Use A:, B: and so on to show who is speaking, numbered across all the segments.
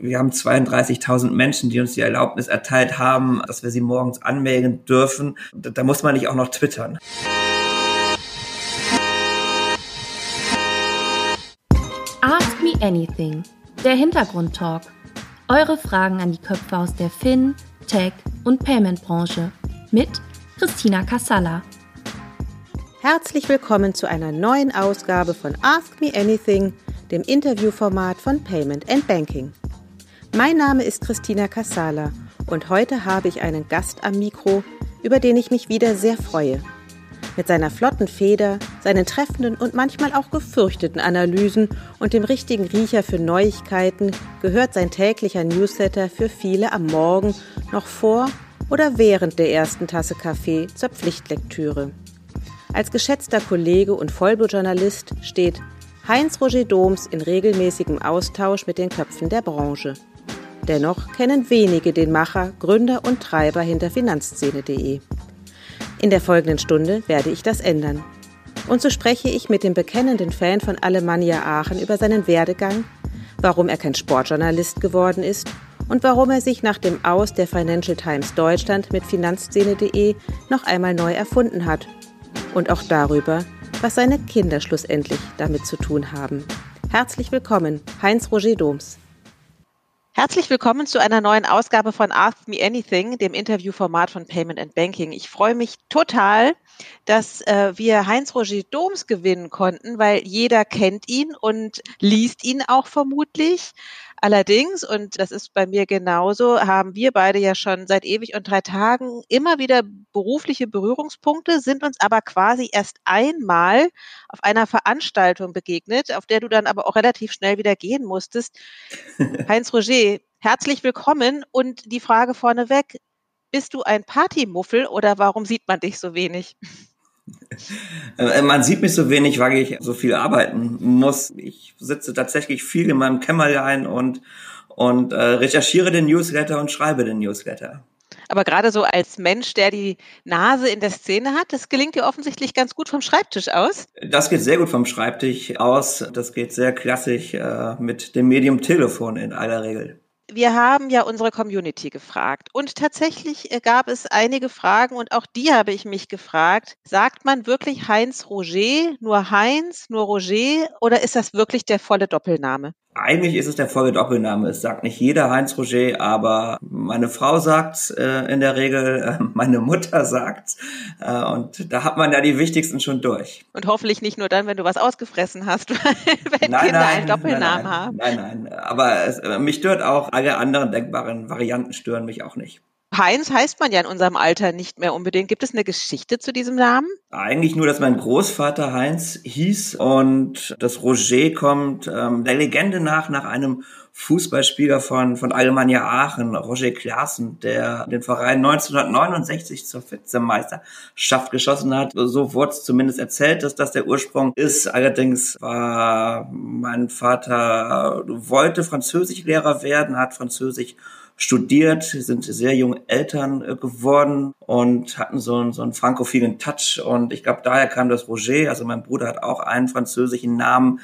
A: Wir haben 32.000 Menschen, die uns die Erlaubnis erteilt haben, dass wir sie morgens anmelden dürfen. Da muss man nicht auch noch twittern.
B: Ask Me Anything, der Hintergrundtalk. Eure Fragen an die Köpfe aus der Fin, Tech und Payment-Branche mit Christina Kassala.
C: Herzlich willkommen zu einer neuen Ausgabe von Ask Me Anything, dem Interviewformat von Payment and Banking. Mein Name ist Christina Kassala und heute habe ich einen Gast am Mikro, über den ich mich wieder sehr freue. Mit seiner flotten Feder, seinen treffenden und manchmal auch gefürchteten Analysen und dem richtigen Riecher für Neuigkeiten gehört sein täglicher Newsletter für viele am Morgen noch vor oder während der ersten Tasse Kaffee zur Pflichtlektüre. Als geschätzter Kollege und Vollblutjournalist steht Heinz-Roger Doms in regelmäßigem Austausch mit den Köpfen der Branche. Dennoch kennen wenige den Macher, Gründer und Treiber hinter Finanzszene.de. In der folgenden Stunde werde ich das ändern. Und so spreche ich mit dem bekennenden Fan von Alemannia Aachen über seinen Werdegang, warum er kein Sportjournalist geworden ist und warum er sich nach dem Aus der Financial Times Deutschland mit Finanzszene.de noch einmal neu erfunden hat. Und auch darüber, was seine Kinder schlussendlich damit zu tun haben. Herzlich willkommen, Heinz-Roger Doms. Herzlich willkommen zu einer neuen Ausgabe von Ask Me Anything, dem Interviewformat von Payment and Banking. Ich freue mich total, dass äh, wir Heinz-Roger Doms gewinnen konnten, weil jeder kennt ihn und liest ihn auch vermutlich. Allerdings, und das ist bei mir genauso, haben wir beide ja schon seit ewig und drei Tagen immer wieder berufliche Berührungspunkte, sind uns aber quasi erst einmal auf einer Veranstaltung begegnet, auf der du dann aber auch relativ schnell wieder gehen musstest. Heinz Roger, herzlich willkommen und die Frage vorneweg, bist du ein Partymuffel oder warum sieht man dich so wenig?
A: Äh, man sieht mich so wenig, weil ich so viel arbeiten muss. Ich sitze tatsächlich viel in meinem Kämmerlein und, und äh, recherchiere den Newsletter und schreibe den Newsletter.
C: Aber gerade so als Mensch, der die Nase in der Szene hat, das gelingt dir offensichtlich ganz gut vom Schreibtisch aus.
A: Das geht sehr gut vom Schreibtisch aus. Das geht sehr klassisch äh, mit dem Medium Telefon in aller Regel
C: wir haben ja unsere Community gefragt und tatsächlich äh, gab es einige Fragen und auch die habe ich mich gefragt. Sagt man wirklich Heinz Roger, nur Heinz, nur Roger oder ist das wirklich der volle Doppelname?
A: Eigentlich ist es der volle Doppelname. Es sagt nicht jeder Heinz Roger, aber meine Frau sagt äh, in der Regel, äh, meine Mutter sagt. Äh, und da hat man ja die wichtigsten schon durch.
C: Und hoffentlich nicht nur dann, wenn du was ausgefressen hast, wenn
A: nein,
C: Kinder
A: nein,
C: einen Doppelnamen
A: nein, nein,
C: haben.
A: Nein, nein. Aber es, äh, mich stört auch, alle anderen denkbaren Varianten stören mich auch nicht.
C: Heinz heißt man ja in unserem Alter nicht mehr unbedingt. Gibt es eine Geschichte zu diesem Namen?
A: Eigentlich nur, dass mein Großvater Heinz hieß und das Roger kommt ähm, der Legende nach nach einem Fußballspieler von, von Alemannia Aachen, Roger Klaassen, der den Verein 1969 zur Vizemeisterschaft geschossen hat. So wurde es zumindest erzählt, dass das der Ursprung ist. Allerdings war mein Vater, wollte Französischlehrer werden, hat Französisch studiert, sind sehr junge Eltern äh, geworden und hatten so einen, so einen frankophilen Touch. Und ich glaube, daher kam das Roger. Also mein Bruder hat auch einen französischen Namen.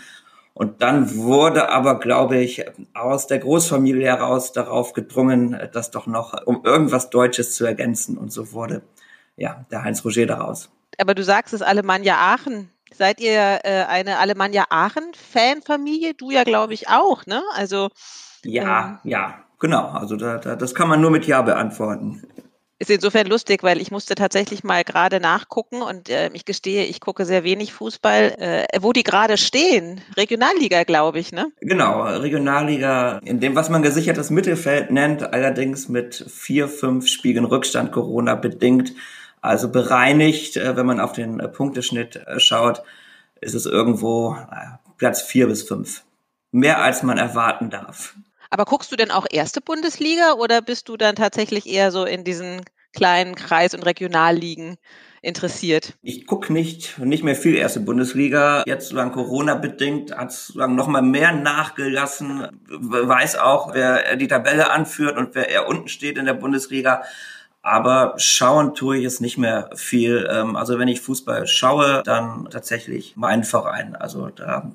A: Und dann wurde aber, glaube ich, aus der Großfamilie heraus darauf gedrungen, das doch noch, um irgendwas Deutsches zu ergänzen. Und so wurde, ja, der Heinz Roger daraus.
C: Aber du sagst es Alemannia Aachen. Seid ihr äh, eine Alemannia Aachen-Fanfamilie? Du ja, glaube ich, auch, ne? Also.
A: Ja, ähm, ja, Genau, also da, da, das kann man nur mit Ja beantworten.
C: Ist insofern lustig, weil ich musste tatsächlich mal gerade nachgucken und äh, ich gestehe, ich gucke sehr wenig Fußball, äh, wo die gerade stehen. Regionalliga, glaube ich, ne?
A: Genau, Regionalliga, in dem, was man gesichertes Mittelfeld nennt, allerdings mit vier, fünf Spielen Rückstand Corona bedingt. Also bereinigt, äh, wenn man auf den äh, Punkteschnitt äh, schaut, ist es irgendwo Platz vier bis fünf. Mehr als man erwarten darf.
C: Aber guckst du denn auch erste Bundesliga oder bist du dann tatsächlich eher so in diesen kleinen Kreis- und Regionalligen interessiert?
A: Ich gucke nicht, nicht mehr viel erste Bundesliga. Jetzt solange Corona bedingt hat es noch mal mehr nachgelassen. Weiß auch, wer die Tabelle anführt und wer eher unten steht in der Bundesliga. Aber schauen tue ich es nicht mehr viel. Ähm, also wenn ich Fußball schaue, dann tatsächlich mein Verein. Also da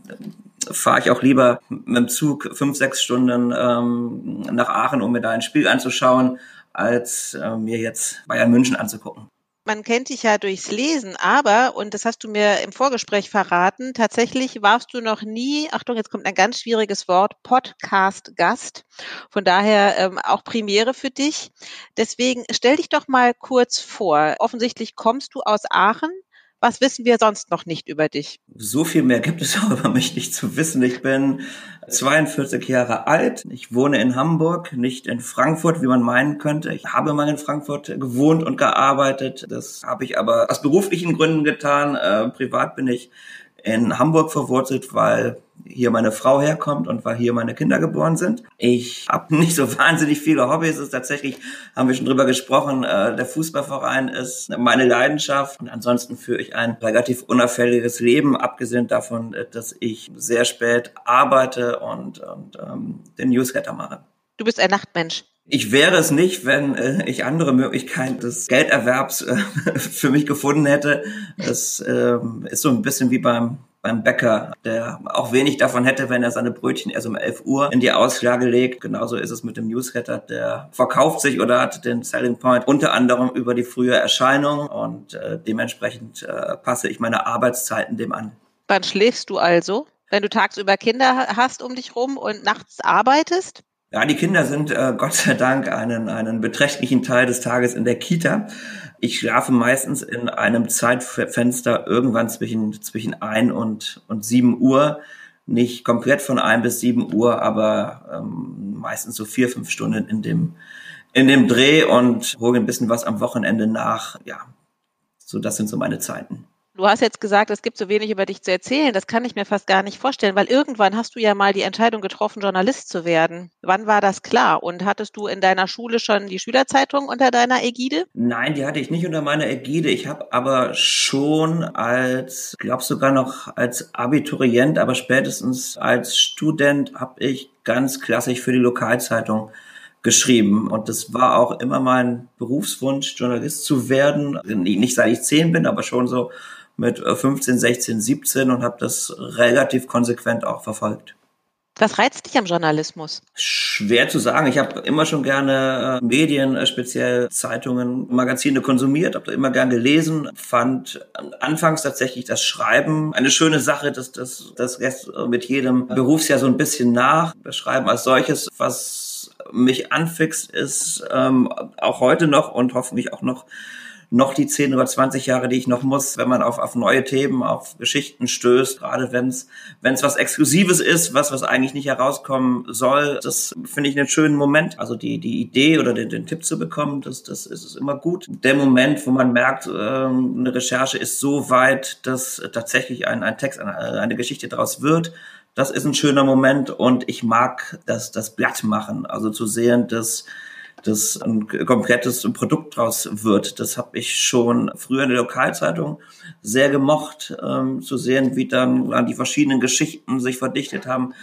A: fahre ich auch lieber mit dem Zug fünf, sechs Stunden ähm, nach Aachen, um mir da ein Spiel anzuschauen, als äh, mir jetzt Bayern München anzugucken
D: man kennt dich ja durchs Lesen, aber, und das hast du mir im Vorgespräch verraten, tatsächlich warst du noch nie, Achtung, jetzt kommt ein ganz schwieriges Wort, Podcast-Gast. Von daher ähm, auch Premiere für dich. Deswegen stell dich doch mal kurz vor. Offensichtlich kommst du aus Aachen. Was wissen wir sonst noch nicht über dich?
A: So viel mehr gibt es auch über mich nicht zu wissen. Ich bin 42 Jahre alt. Ich wohne in Hamburg, nicht in Frankfurt, wie man meinen könnte. Ich habe mal in Frankfurt gewohnt und gearbeitet. Das habe ich aber aus beruflichen Gründen getan. Äh, privat bin ich in Hamburg verwurzelt, weil hier meine Frau herkommt und weil hier meine Kinder geboren sind. Ich habe nicht so wahnsinnig viele Hobbys. Es ist tatsächlich, haben wir schon drüber gesprochen, äh, der Fußballverein ist meine Leidenschaft. Und ansonsten führe ich ein relativ unauffälliges Leben, abgesehen davon, äh, dass ich sehr spät arbeite und, und ähm, den Newsletter mache.
D: Du bist ein Nachtmensch.
A: Ich wäre es nicht, wenn äh, ich andere Möglichkeiten des Gelderwerbs äh, für mich gefunden hätte. Das äh, ist so ein bisschen wie beim beim Bäcker, der auch wenig davon hätte, wenn er seine Brötchen erst um 11 Uhr in die Auslage legt. Genauso ist es mit dem Newsletter, der verkauft sich oder hat den Selling Point unter anderem über die frühe Erscheinung und äh, dementsprechend äh, passe ich meine Arbeitszeiten dem an.
D: Wann schläfst du also? Wenn du tagsüber Kinder hast um dich rum und nachts arbeitest?
A: Ja, die Kinder sind äh, Gott sei Dank einen, einen beträchtlichen Teil des Tages in der Kita. Ich schlafe meistens in einem Zeitfenster irgendwann zwischen, zwischen ein und, und sieben Uhr. Nicht komplett von ein bis sieben Uhr, aber ähm, meistens so vier, fünf Stunden in dem, in dem Dreh und hole ein bisschen was am Wochenende nach. Ja, so das sind so meine Zeiten.
D: Du hast jetzt gesagt, es gibt so wenig über dich zu erzählen. Das kann ich mir fast gar nicht vorstellen, weil irgendwann hast du ja mal die Entscheidung getroffen, Journalist zu werden. Wann war das klar? Und hattest du in deiner Schule schon die Schülerzeitung unter deiner Ägide?
A: Nein, die hatte ich nicht unter meiner Ägide. Ich habe aber schon als, glaube sogar noch als Abiturient, aber spätestens als Student habe ich ganz klassisch für die Lokalzeitung geschrieben. Und das war auch immer mein Berufswunsch, Journalist zu werden. Nicht seit ich zehn bin, aber schon so mit 15, 16, 17 und habe das relativ konsequent auch verfolgt.
D: Was reizt dich am Journalismus?
A: Schwer zu sagen. Ich habe immer schon gerne äh, Medien, äh, speziell Zeitungen, Magazine konsumiert, habe immer gern gelesen, fand anfangs tatsächlich das Schreiben eine schöne Sache, dass das das lässt mit jedem Berufsjahr so ein bisschen nach. Das Schreiben als solches, was mich anfixt, ist ähm, auch heute noch und hoffentlich auch noch noch die 10 oder 20 Jahre, die ich noch muss, wenn man auf, auf neue Themen, auf Geschichten stößt, gerade wenn es was Exklusives ist, was was eigentlich nicht herauskommen soll. Das finde ich einen schönen Moment. Also die die Idee oder den, den Tipp zu bekommen, das das ist immer gut. Der Moment, wo man merkt, äh, eine Recherche ist so weit, dass tatsächlich ein, ein Text, eine, eine Geschichte daraus wird. Das ist ein schöner Moment und ich mag das, das Blatt machen. Also zu sehen, dass dass ein komplettes Produkt draus wird. Das habe ich schon früher in der Lokalzeitung sehr gemocht, ähm, zu sehen, wie dann die verschiedenen Geschichten sich verdichtet haben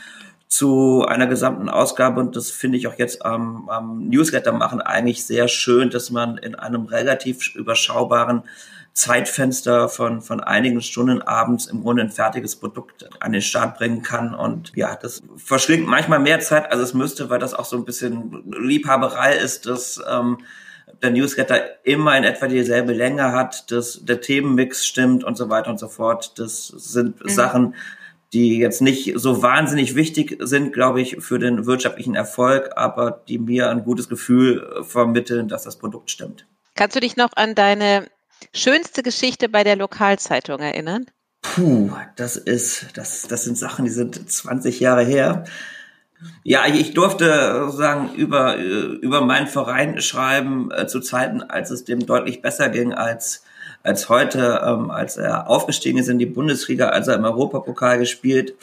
A: zu einer gesamten Ausgabe und das finde ich auch jetzt am, am Newsletter machen eigentlich sehr schön, dass man in einem relativ überschaubaren Zeitfenster von, von einigen Stunden abends im Grunde ein fertiges Produkt an den Start bringen kann. Und ja, das verschlingt manchmal mehr Zeit, als es müsste, weil das auch so ein bisschen Liebhaberei ist, dass ähm, der Newsletter immer in etwa dieselbe Länge hat, dass der Themenmix stimmt und so weiter und so fort. Das sind mhm. Sachen, die jetzt nicht so wahnsinnig wichtig sind, glaube ich, für den wirtschaftlichen Erfolg, aber die mir ein gutes Gefühl vermitteln, dass das Produkt stimmt.
D: Kannst du dich noch an deine Schönste Geschichte bei der Lokalzeitung erinnern?
A: Puh, das ist, das, das sind Sachen, die sind 20 Jahre her. Ja, ich durfte sagen über über meinen Verein schreiben äh, zu Zeiten, als es dem deutlich besser ging als als heute, ähm, als er aufgestiegen ist in die Bundesliga, als er im Europapokal gespielt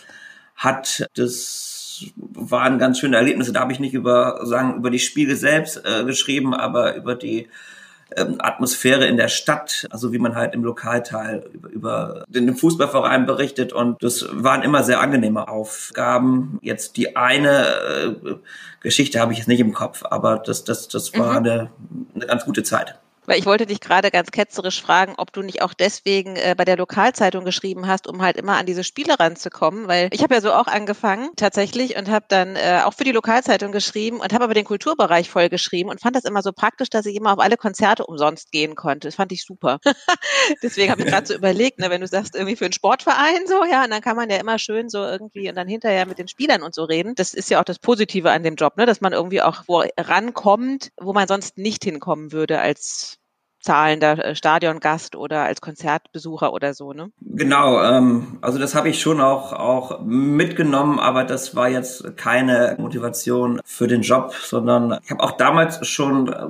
A: hat. Das waren ganz schöne Erlebnisse. Da habe ich nicht über sagen über die Spiele selbst äh, geschrieben, aber über die ähm, Atmosphäre in der Stadt, also wie man halt im Lokalteil über, über den Fußballverein berichtet und das waren immer sehr angenehme Aufgaben. Jetzt die eine äh, Geschichte habe ich jetzt nicht im Kopf, aber das, das, das war mhm. eine, eine ganz gute Zeit.
C: Weil ich wollte dich gerade ganz ketzerisch fragen, ob du nicht auch deswegen äh, bei der Lokalzeitung geschrieben hast, um halt immer an diese Spiele ranzukommen, weil ich habe ja so auch angefangen tatsächlich und habe dann äh, auch für die Lokalzeitung geschrieben und habe aber den Kulturbereich voll geschrieben und fand das immer so praktisch, dass ich immer auf alle Konzerte umsonst gehen konnte. Das fand ich super. deswegen habe ich gerade so überlegt, ne, wenn du sagst irgendwie für einen Sportverein so, ja, und dann kann man ja immer schön so irgendwie und dann hinterher mit den Spielern und so reden. Das ist ja auch das Positive an dem Job, ne, dass man irgendwie auch wo rankommt, wo man sonst nicht hinkommen würde als zahlender äh, Stadiongast oder als Konzertbesucher oder so, ne?
A: Genau, ähm, also das habe ich schon auch, auch mitgenommen, aber das war jetzt keine Motivation für den Job, sondern ich habe auch damals schon äh,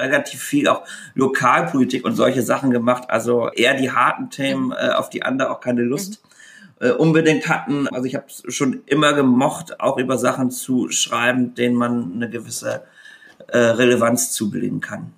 A: relativ viel auch Lokalpolitik und solche Sachen gemacht, also eher die harten Themen, mhm. äh, auf die andere auch keine Lust. Mhm. Äh, unbedingt hatten. Also ich habe schon immer gemocht, auch über Sachen zu schreiben, denen man eine gewisse äh, Relevanz zubilligen kann.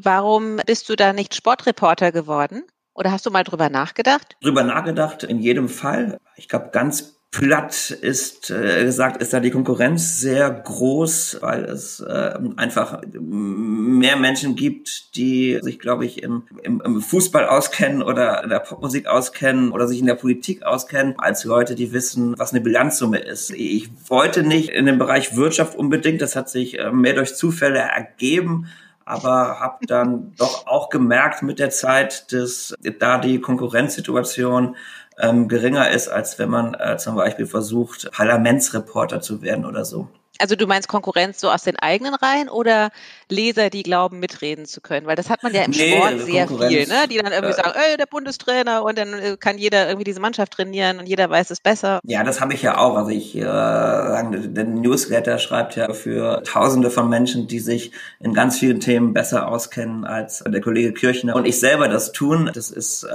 C: Warum bist du da nicht Sportreporter geworden? Oder hast du mal drüber nachgedacht?
A: Drüber nachgedacht, in jedem Fall. Ich glaube, ganz platt ist äh, gesagt, ist da die Konkurrenz sehr groß, weil es äh, einfach mehr Menschen gibt, die sich, glaube ich, im, im, im Fußball auskennen oder in der Popmusik auskennen oder sich in der Politik auskennen, als Leute, die wissen, was eine Bilanzsumme ist. Ich wollte nicht in den Bereich Wirtschaft unbedingt, das hat sich äh, mehr durch Zufälle ergeben aber habe dann doch auch gemerkt mit der Zeit, dass da die Konkurrenzsituation ähm, geringer ist, als wenn man äh, zum Beispiel versucht, Parlamentsreporter zu werden oder so.
C: Also du meinst Konkurrenz so aus den eigenen Reihen oder Leser, die glauben, mitreden zu können? Weil das hat man ja im nee, Sport sehr viel, ne? die dann irgendwie äh, sagen, ey, der Bundestrainer und dann äh, kann jeder irgendwie diese Mannschaft trainieren und jeder weiß es besser.
A: Ja, das habe ich ja auch. Also ich, äh, der Newsletter schreibt ja für Tausende von Menschen, die sich in ganz vielen Themen besser auskennen als der Kollege Kirchner und ich selber das tun. Das ist äh,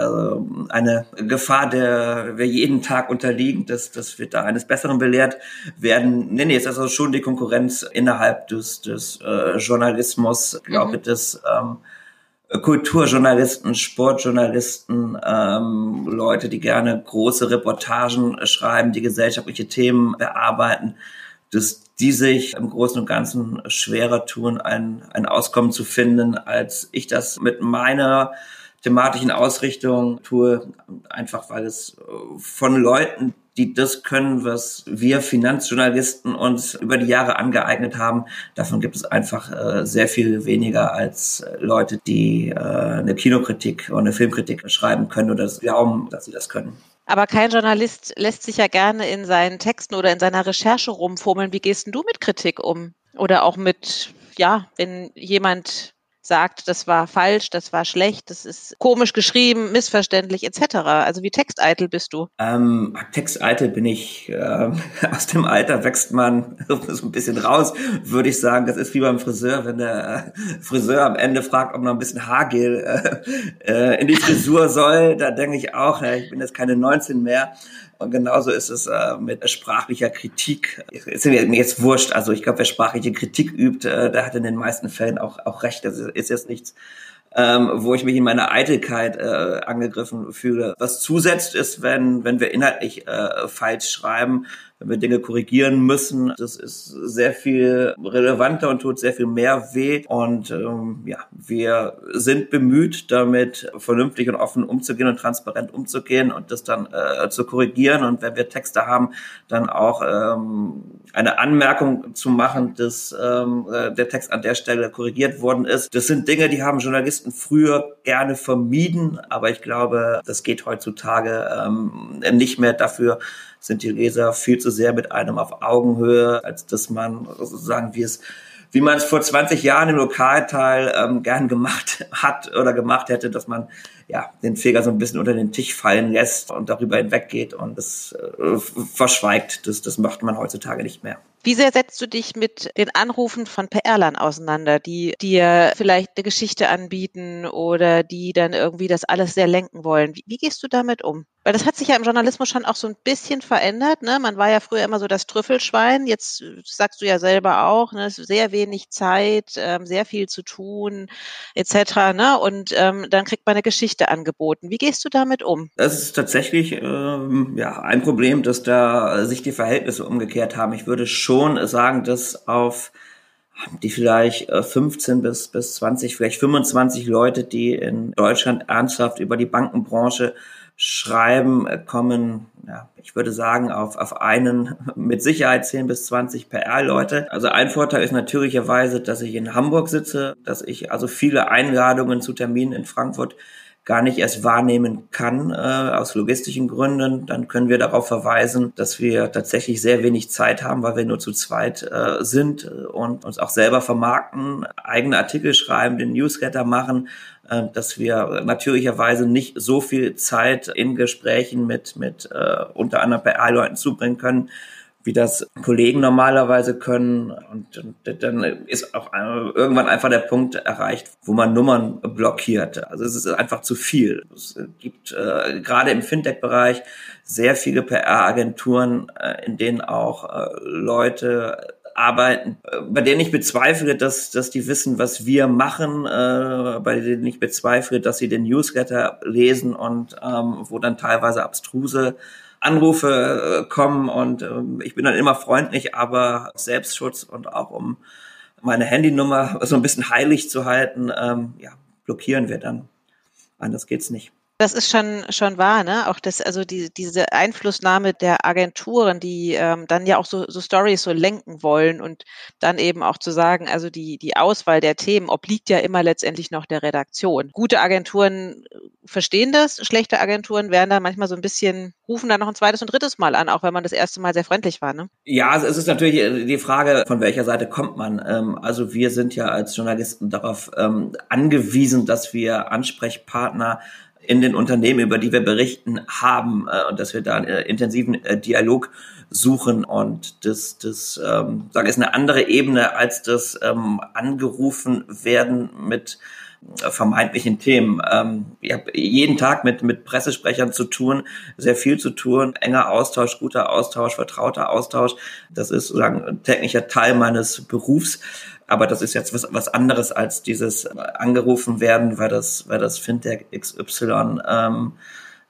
A: eine Gefahr, der wir jeden Tag unterliegen, dass, dass wir da eines Besseren belehrt werden. Nee, nee, ist also schon die Konkurrenz innerhalb des, des äh, Journalismus, glaube mhm. des ähm, Kulturjournalisten, Sportjournalisten, ähm, Leute, die gerne große Reportagen schreiben, die gesellschaftliche Themen bearbeiten, dass die sich im Großen und Ganzen schwerer tun, ein, ein Auskommen zu finden, als ich das mit meiner thematischen Ausrichtung tue, einfach weil es von Leuten, die das können, was wir Finanzjournalisten uns über die Jahre angeeignet haben. Davon gibt es einfach äh, sehr viel weniger als Leute, die äh, eine Kinokritik oder eine Filmkritik schreiben können oder glauben, dass sie das können.
C: Aber kein Journalist lässt sich ja gerne in seinen Texten oder in seiner Recherche rumfummeln. Wie gehst denn du mit Kritik um? Oder auch mit, ja, wenn jemand sagt, das war falsch, das war schlecht, das ist komisch geschrieben, missverständlich etc. Also wie texteitel bist du?
A: Ähm, texteitel bin ich. Äh, aus dem Alter wächst man so ein bisschen raus, würde ich sagen. Das ist wie beim Friseur, wenn der äh, Friseur am Ende fragt, ob noch ein bisschen Haargel äh, äh, in die Frisur soll. Da denke ich auch, ich bin jetzt keine 19 mehr. Und genauso ist es äh, mit sprachlicher Kritik. Ist mir jetzt wurscht. Also ich glaube, wer sprachliche Kritik übt, äh, der hat in den meisten Fällen auch, auch recht. Das ist jetzt nichts, ähm, wo ich mich in meiner Eitelkeit äh, angegriffen fühle. Was zusetzt ist, wenn, wenn wir inhaltlich äh, falsch schreiben, wenn wir Dinge korrigieren müssen. Das ist sehr viel relevanter und tut sehr viel mehr weh. Und ähm, ja, wir sind bemüht, damit vernünftig und offen umzugehen und transparent umzugehen und das dann äh, zu korrigieren. Und wenn wir Texte haben, dann auch ähm, eine Anmerkung zu machen, dass ähm, äh, der Text an der Stelle korrigiert worden ist. Das sind Dinge, die haben Journalisten früher gerne vermieden, aber ich glaube, das geht heutzutage ähm, nicht mehr dafür sind die Leser viel zu sehr mit einem auf Augenhöhe, als dass man sozusagen, wie es wie man es vor 20 Jahren im Lokalteil ähm, gern gemacht hat oder gemacht hätte, dass man ja den Feger so ein bisschen unter den Tisch fallen lässt und darüber hinweggeht und es äh, verschweigt. Das, das macht man heutzutage nicht mehr.
C: Wie sehr setzt du dich mit den Anrufen von PRlern auseinander, die dir vielleicht eine Geschichte anbieten oder die dann irgendwie das alles sehr lenken wollen? Wie, wie, gehst du damit um? Weil das hat sich ja im Journalismus schon auch so ein bisschen verändert. Ne? Man war ja früher immer so das Trüffelschwein. Jetzt sagst du ja selber auch, ne? sehr wenig Zeit, ähm, sehr viel zu tun etc. Ne? Und ähm, dann kriegt man eine Geschichte angeboten. Wie gehst du damit um?
A: Das ist tatsächlich ähm, ja ein Problem, dass da sich die Verhältnisse umgekehrt haben. Ich würde schon sagen, dass auf die vielleicht 15 bis, bis 20, vielleicht 25 Leute, die in Deutschland ernsthaft über die Bankenbranche schreiben, kommen, ja, ich würde sagen, auf, auf einen mit Sicherheit 10 bis 20 PR-Leute. Also ein Vorteil ist natürlicherweise, dass ich in Hamburg sitze, dass ich also viele Einladungen zu Terminen in Frankfurt gar nicht erst wahrnehmen kann äh, aus logistischen Gründen, dann können wir darauf verweisen, dass wir tatsächlich sehr wenig Zeit haben, weil wir nur zu zweit äh, sind und uns auch selber vermarkten, eigene Artikel schreiben, den Newsletter machen, äh, dass wir natürlicherweise nicht so viel Zeit in Gesprächen mit, mit äh, unter anderem PR-Leuten zubringen können, wie das Kollegen normalerweise können. Und, dann ist auch irgendwann einfach der Punkt erreicht, wo man Nummern blockiert. Also es ist einfach zu viel. Es gibt äh, gerade im Fintech-Bereich sehr viele PR-Agenturen, äh, in denen auch äh, Leute arbeiten, äh, bei denen ich bezweifle, dass, dass die wissen, was wir machen, äh, bei denen ich bezweifle, dass sie den Newsletter lesen und ähm, wo dann teilweise abstruse Anrufe äh, kommen und äh, ich bin dann immer freundlich, aber Selbstschutz und auch um meine Handynummer so ein bisschen heilig zu halten, ähm, ja, blockieren wir dann. Anders geht's nicht.
C: Das ist schon, schon wahr, ne? Auch das, also die, diese Einflussnahme der Agenturen, die ähm, dann ja auch so, so Stories so lenken wollen und dann eben auch zu sagen, also die, die Auswahl der Themen obliegt ja immer letztendlich noch der Redaktion. Gute Agenturen äh, verstehen das, schlechte Agenturen werden dann manchmal so ein bisschen, rufen dann noch ein zweites und drittes Mal an, auch wenn man das erste Mal sehr freundlich war, ne?
A: Ja, es ist natürlich äh, die Frage, von welcher Seite kommt man. Ähm, also wir sind ja als Journalisten darauf ähm, angewiesen, dass wir Ansprechpartner in den Unternehmen, über die wir berichten, haben äh, und dass wir da einen äh, intensiven äh, Dialog suchen und das, das ähm, sage ist eine andere Ebene als das ähm, angerufen werden mit äh, vermeintlichen Themen. Ähm, ich habe jeden Tag mit, mit Pressesprechern zu tun, sehr viel zu tun, enger Austausch, guter Austausch, vertrauter Austausch. Das ist sozusagen ein täglicher Teil meines Berufs. Aber das ist jetzt was, was anderes als dieses äh, angerufen werden, weil das, weil das Fintech XY ähm,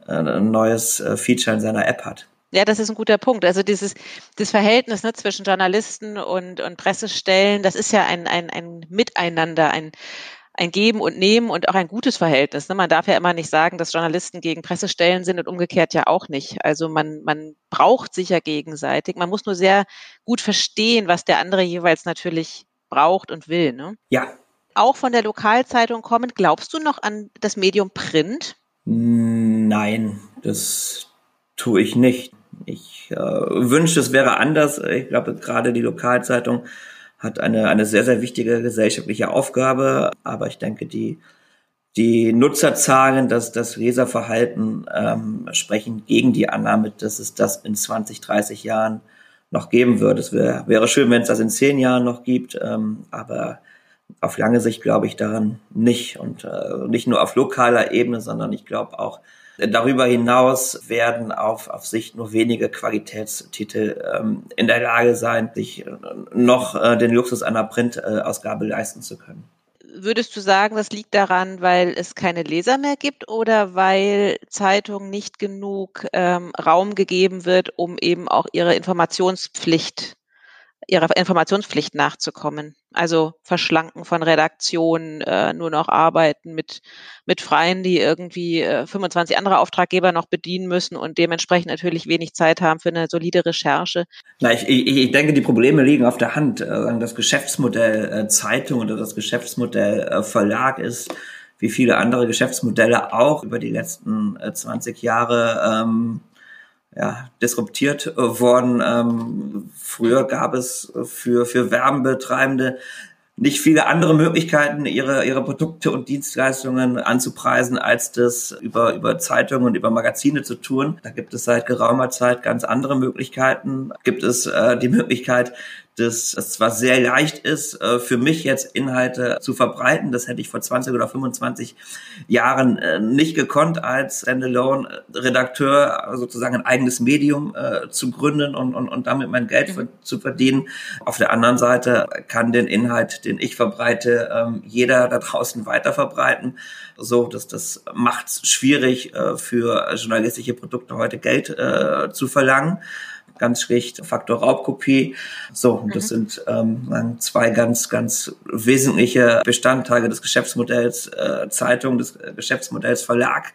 A: äh, ein neues äh, Feature in seiner App hat.
C: Ja, das ist ein guter Punkt. Also dieses das Verhältnis ne, zwischen Journalisten und, und Pressestellen, das ist ja ein, ein, ein Miteinander, ein, ein Geben und Nehmen und auch ein gutes Verhältnis. Ne? Man darf ja immer nicht sagen, dass Journalisten gegen Pressestellen sind und umgekehrt ja auch nicht. Also man, man braucht sich ja gegenseitig. Man muss nur sehr gut verstehen, was der andere jeweils natürlich braucht und will. Ne?
A: Ja.
C: Auch von der Lokalzeitung kommend, glaubst du noch an das Medium Print?
A: Nein, das tue ich nicht. Ich äh, wünschte, es wäre anders. Ich glaube, gerade die Lokalzeitung hat eine, eine sehr, sehr wichtige gesellschaftliche Aufgabe. Aber ich denke, die, die Nutzerzahlen, das, das Leserverhalten ähm, sprechen gegen die Annahme, dass es das in 20, 30 Jahren noch geben wird. Es wär, wäre schön, wenn es das in zehn Jahren noch gibt, ähm, aber auf lange Sicht glaube ich daran nicht. Und äh, nicht nur auf lokaler Ebene, sondern ich glaube auch darüber hinaus werden auf, auf Sicht nur wenige Qualitätstitel ähm, in der Lage sein, sich noch äh, den Luxus einer Printausgabe leisten zu können
C: würdest du sagen, das liegt daran, weil es keine Leser mehr gibt oder weil Zeitungen nicht genug ähm, Raum gegeben wird, um eben auch ihre Informationspflicht ihrer Informationspflicht nachzukommen. Also Verschlanken von Redaktionen, äh, nur noch arbeiten mit, mit Freien, die irgendwie äh, 25 andere Auftraggeber noch bedienen müssen und dementsprechend natürlich wenig Zeit haben für eine solide Recherche.
A: Na, ich, ich, ich denke, die Probleme liegen auf der Hand. Äh, das Geschäftsmodell äh, Zeitung oder das Geschäftsmodell äh, Verlag ist wie viele andere Geschäftsmodelle auch über die letzten äh, 20 Jahre ähm, ja, disruptiert äh, worden. Ähm, früher gab es für, für Werbebetreibende nicht viele andere Möglichkeiten, ihre, ihre Produkte und Dienstleistungen anzupreisen, als das über, über Zeitungen und über Magazine zu tun. Da gibt es seit geraumer Zeit ganz andere Möglichkeiten. Gibt es äh, die Möglichkeit, dass es zwar sehr leicht ist, äh, für mich jetzt Inhalte zu verbreiten. Das hätte ich vor 20 oder 25 Jahren äh, nicht gekonnt, als Standalone-Redakteur sozusagen ein eigenes Medium äh, zu gründen und, und, und damit mein Geld für, zu verdienen. Auf der anderen Seite kann den Inhalt, den ich verbreite, ähm, jeder da draußen weiter verbreiten. So, dass das macht es schwierig für journalistische Produkte heute Geld zu verlangen ganz schlicht Faktor Raubkopie. So, das mhm. sind ähm, zwei ganz, ganz wesentliche Bestandteile des Geschäftsmodells äh, Zeitung, des Geschäftsmodells Verlag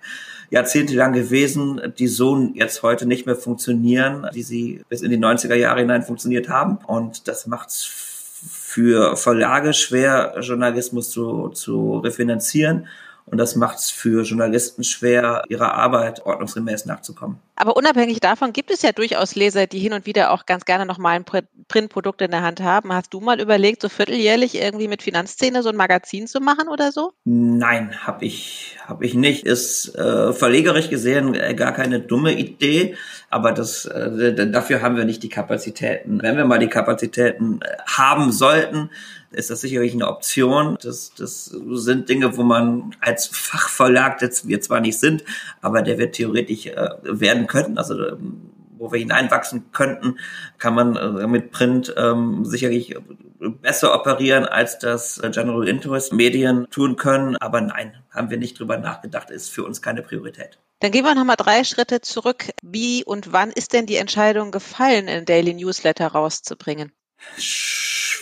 A: jahrzehntelang gewesen, die so jetzt heute nicht mehr funktionieren, wie sie bis in die 90er Jahre hinein funktioniert haben. Und das macht's für Verlage schwer, Journalismus zu, zu refinanzieren. Und das macht es für Journalisten schwer, ihrer Arbeit ordnungsgemäß nachzukommen.
C: Aber unabhängig davon gibt es ja durchaus Leser, die hin und wieder auch ganz gerne noch mal ein Printprodukt in der Hand haben. Hast du mal überlegt, so vierteljährlich irgendwie mit Finanzszene so ein Magazin zu machen oder so?
A: Nein, habe ich, hab ich nicht. Ist äh, verlegerisch gesehen äh, gar keine dumme Idee, aber das, äh, dafür haben wir nicht die Kapazitäten. Wenn wir mal die Kapazitäten äh, haben sollten, ist das sicherlich eine Option. Das, das sind Dinge, wo man als Fachverlag, jetzt wir zwar nicht sind, aber der wird theoretisch äh, werden könnten, also ähm, wo wir hineinwachsen könnten, kann man äh, mit Print ähm, sicherlich besser operieren, als das General Interest Medien tun können. Aber nein, haben wir nicht drüber nachgedacht, ist für uns keine Priorität.
C: Dann gehen wir nochmal drei Schritte zurück. Wie und wann ist denn die Entscheidung gefallen, einen Daily Newsletter rauszubringen?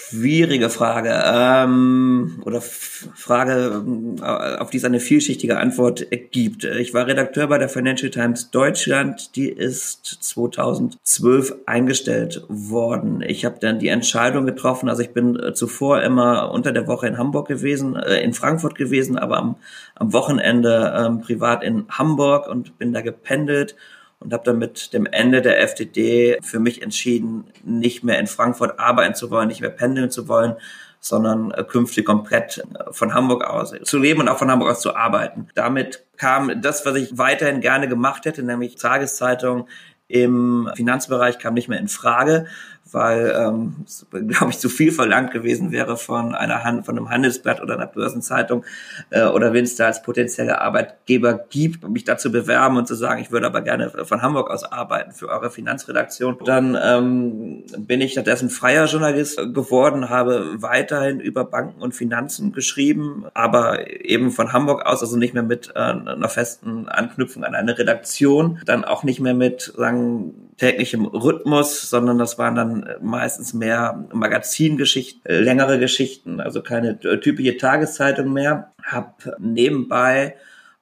A: Schwierige Frage. Ähm, oder Frage, äh, auf die es eine vielschichtige Antwort gibt. Ich war Redakteur bei der Financial Times Deutschland. Die ist 2012 eingestellt worden. Ich habe dann die Entscheidung getroffen. Also ich bin äh, zuvor immer unter der Woche in Hamburg gewesen, äh, in Frankfurt gewesen, aber am, am Wochenende ähm, privat in Hamburg und bin da gependelt und habe dann mit dem Ende der FDD für mich entschieden, nicht mehr in Frankfurt arbeiten zu wollen, nicht mehr pendeln zu wollen, sondern äh, künftig komplett äh, von Hamburg aus zu leben und auch von Hamburg aus zu arbeiten. Damit kam das, was ich weiterhin gerne gemacht hätte, nämlich Tageszeitung im Finanzbereich kam nicht mehr in Frage, weil, ähm, glaube ich, zu viel verlangt gewesen wäre von einer Hand, von einem Handelsblatt oder einer Börsenzeitung äh, oder wenn es da als potenzielle Arbeitgeber gibt, mich dazu bewerben und zu sagen, ich würde aber gerne von Hamburg aus arbeiten für eure Finanzredaktion. Dann ähm, bin ich stattdessen freier Journalist geworden, habe weiterhin über Banken und Finanzen geschrieben, aber eben von Hamburg aus, also nicht mehr mit äh, einer festen Anknüpfung an eine Redaktion, dann auch nicht mehr mit sagen täglichem Rhythmus, sondern das waren dann meistens mehr Magazingeschichten, äh, längere Geschichten, also keine typische Tageszeitung mehr. Hab nebenbei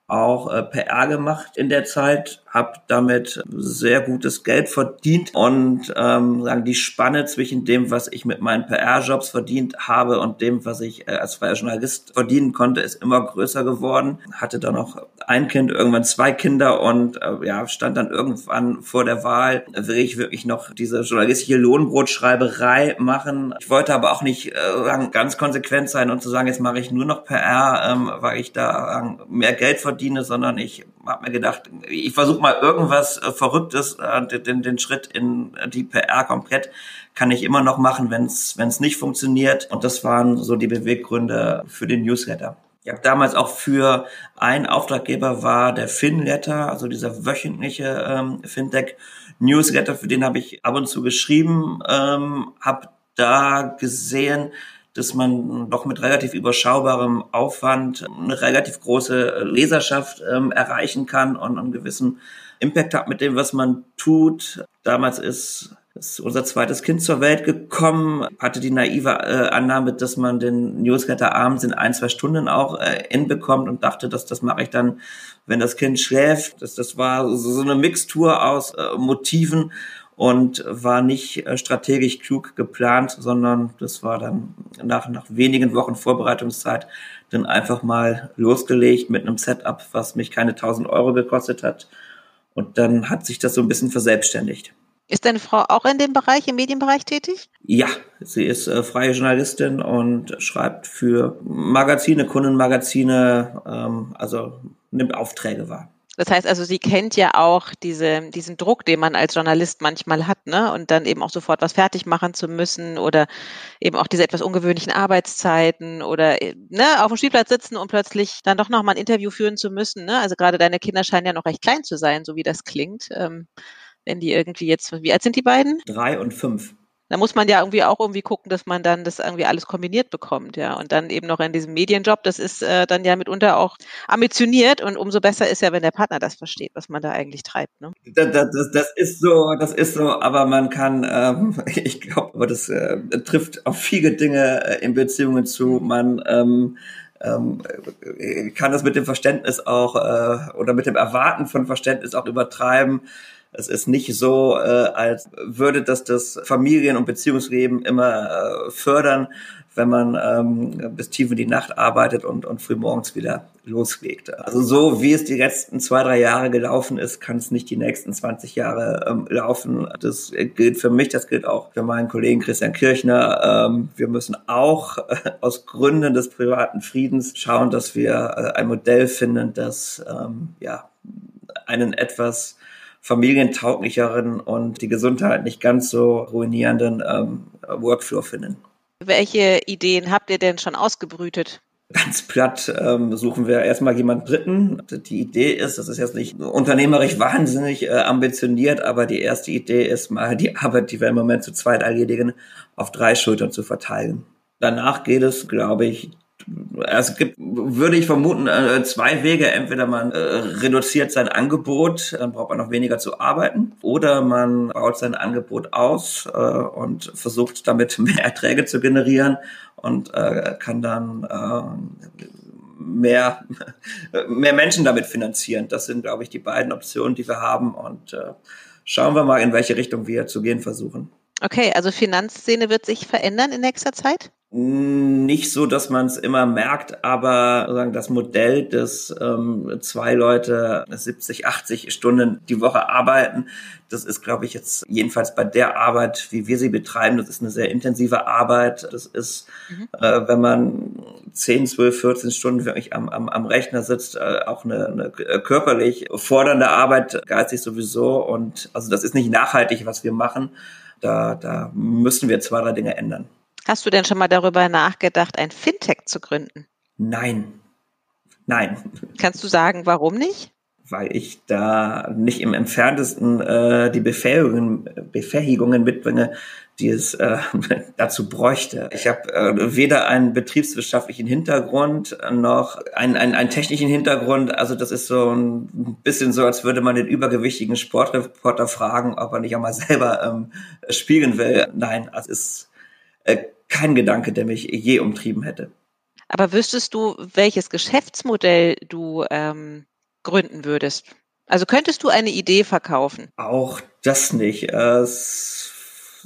A: auch äh, PR gemacht in der Zeit, habe damit sehr gutes Geld verdient und ähm, sagen die Spanne zwischen dem, was ich mit meinen PR-Jobs verdient habe und dem, was ich äh, als freier Journalist verdienen konnte, ist immer größer geworden. Hatte dann noch ein Kind, irgendwann zwei Kinder und äh, ja stand dann irgendwann vor der Wahl, will ich wirklich noch diese journalistische Lohnbrotschreiberei machen. Ich wollte aber auch nicht äh, ganz konsequent sein und zu sagen, jetzt mache ich nur noch PR, ähm, weil ich da äh, mehr Geld verdiene, sondern ich habe mir gedacht, ich versuche mal irgendwas äh, Verrücktes, äh, den, den Schritt in die PR komplett kann ich immer noch machen, wenn es nicht funktioniert. Und das waren so die Beweggründe für den Newsletter. Ich habe damals auch für einen Auftraggeber war der FinLetter, also dieser wöchentliche ähm, Fintech-Newsletter, für den habe ich ab und zu geschrieben, ähm, habe da gesehen, dass man doch mit relativ überschaubarem Aufwand eine relativ große Leserschaft ähm, erreichen kann und einen gewissen Impact hat mit dem, was man tut. Damals ist ist unser zweites Kind zur Welt gekommen, hatte die naive äh, Annahme, dass man den Newsletter abends in ein, zwei Stunden auch äh, hinbekommt und dachte, dass das mache ich dann, wenn das Kind schläft. Das, das war so, so eine Mixtur aus äh, Motiven und war nicht äh, strategisch klug geplant, sondern das war dann nach, nach wenigen Wochen Vorbereitungszeit dann einfach mal losgelegt mit einem Setup, was mich keine 1000 Euro gekostet hat. Und dann hat sich das so ein bisschen verselbstständigt.
C: Ist deine Frau auch in dem Bereich, im Medienbereich tätig?
A: Ja, sie ist äh, freie Journalistin und schreibt für Magazine, Kundenmagazine, ähm, also nimmt Aufträge wahr.
C: Das heißt also, sie kennt ja auch diese, diesen Druck, den man als Journalist manchmal hat, ne? Und dann eben auch sofort was fertig machen zu müssen oder eben auch diese etwas ungewöhnlichen Arbeitszeiten oder ne, auf dem Spielplatz sitzen und plötzlich dann doch nochmal ein Interview führen zu müssen. Ne? Also gerade deine Kinder scheinen ja noch recht klein zu sein, so wie das klingt. Ähm, wenn die irgendwie jetzt, wie alt sind die beiden?
A: Drei und fünf.
C: Da muss man ja irgendwie auch irgendwie gucken, dass man dann das irgendwie alles kombiniert bekommt, ja. Und dann eben noch in diesem Medienjob, das ist äh, dann ja mitunter auch ambitioniert und umso besser ist ja, wenn der Partner das versteht, was man da eigentlich treibt. Ne?
A: Das, das, das ist so, das ist so, aber man kann, ähm, ich glaube, aber das äh, trifft auf viele Dinge äh, in Beziehungen zu. Man ähm, ähm, kann das mit dem Verständnis auch äh, oder mit dem Erwarten von Verständnis auch übertreiben. Es ist nicht so, äh, als würde das das Familien- und Beziehungsleben immer äh, fördern, wenn man ähm, bis tief in die Nacht arbeitet und, und früh morgens wieder loslegt. Also so wie es die letzten zwei, drei Jahre gelaufen ist, kann es nicht die nächsten 20 Jahre ähm, laufen. Das gilt für mich, das gilt auch für meinen Kollegen Christian Kirchner. Ähm, wir müssen auch äh, aus Gründen des privaten Friedens schauen, dass wir äh, ein Modell finden, das ähm, ja einen etwas familientauglicheren und die Gesundheit nicht ganz so ruinierenden ähm, Workflow finden.
C: Welche Ideen habt ihr denn schon ausgebrütet?
A: Ganz platt ähm, suchen wir erstmal jemand Dritten. Die Idee ist, das ist jetzt nicht unternehmerisch wahnsinnig äh, ambitioniert, aber die erste Idee ist mal, die Arbeit, die wir im Moment zu zweit erledigen, auf drei Schultern zu verteilen. Danach geht es, glaube ich, es gibt, würde ich vermuten, äh, zwei Wege. Entweder man äh, reduziert sein Angebot, dann braucht man noch weniger zu arbeiten, oder man baut sein Angebot aus äh, und versucht damit mehr Erträge zu generieren und kann dann mehr, mehr Menschen damit finanzieren. Das sind, glaube ich, die beiden Optionen, die wir haben. Und schauen wir mal, in welche Richtung wir zu gehen versuchen.
C: Okay, also Finanzszene wird sich verändern in nächster Zeit?
A: Nicht so, dass man es immer merkt, aber sagen, das Modell, dass ähm, zwei Leute 70, 80 Stunden die Woche arbeiten, das ist, glaube ich, jetzt jedenfalls bei der Arbeit, wie wir sie betreiben, das ist eine sehr intensive Arbeit. Das ist, mhm. äh, wenn man 10, 12, 14 Stunden wirklich am, am, am Rechner sitzt, äh, auch eine, eine körperlich fordernde Arbeit, geistig sowieso. Und also das ist nicht nachhaltig, was wir machen. Da, da müssen wir zwei, drei Dinge ändern.
C: Hast du denn schon mal darüber nachgedacht, ein Fintech zu gründen?
A: Nein. Nein.
C: Kannst du sagen, warum nicht?
A: Weil ich da nicht im entferntesten äh, die Befähigungen, Befähigungen mitbringe, die es äh, dazu bräuchte. Ich habe äh, weder einen betriebswirtschaftlichen Hintergrund noch einen, einen, einen technischen Hintergrund. Also das ist so ein bisschen so, als würde man den übergewichtigen Sportreporter fragen, ob er nicht einmal selber ähm, spielen will. Nein, es ist äh, kein Gedanke, der mich je umtrieben hätte.
C: Aber wüsstest du, welches Geschäftsmodell du ähm, gründen würdest? Also könntest du eine Idee verkaufen?
A: Auch das nicht. Es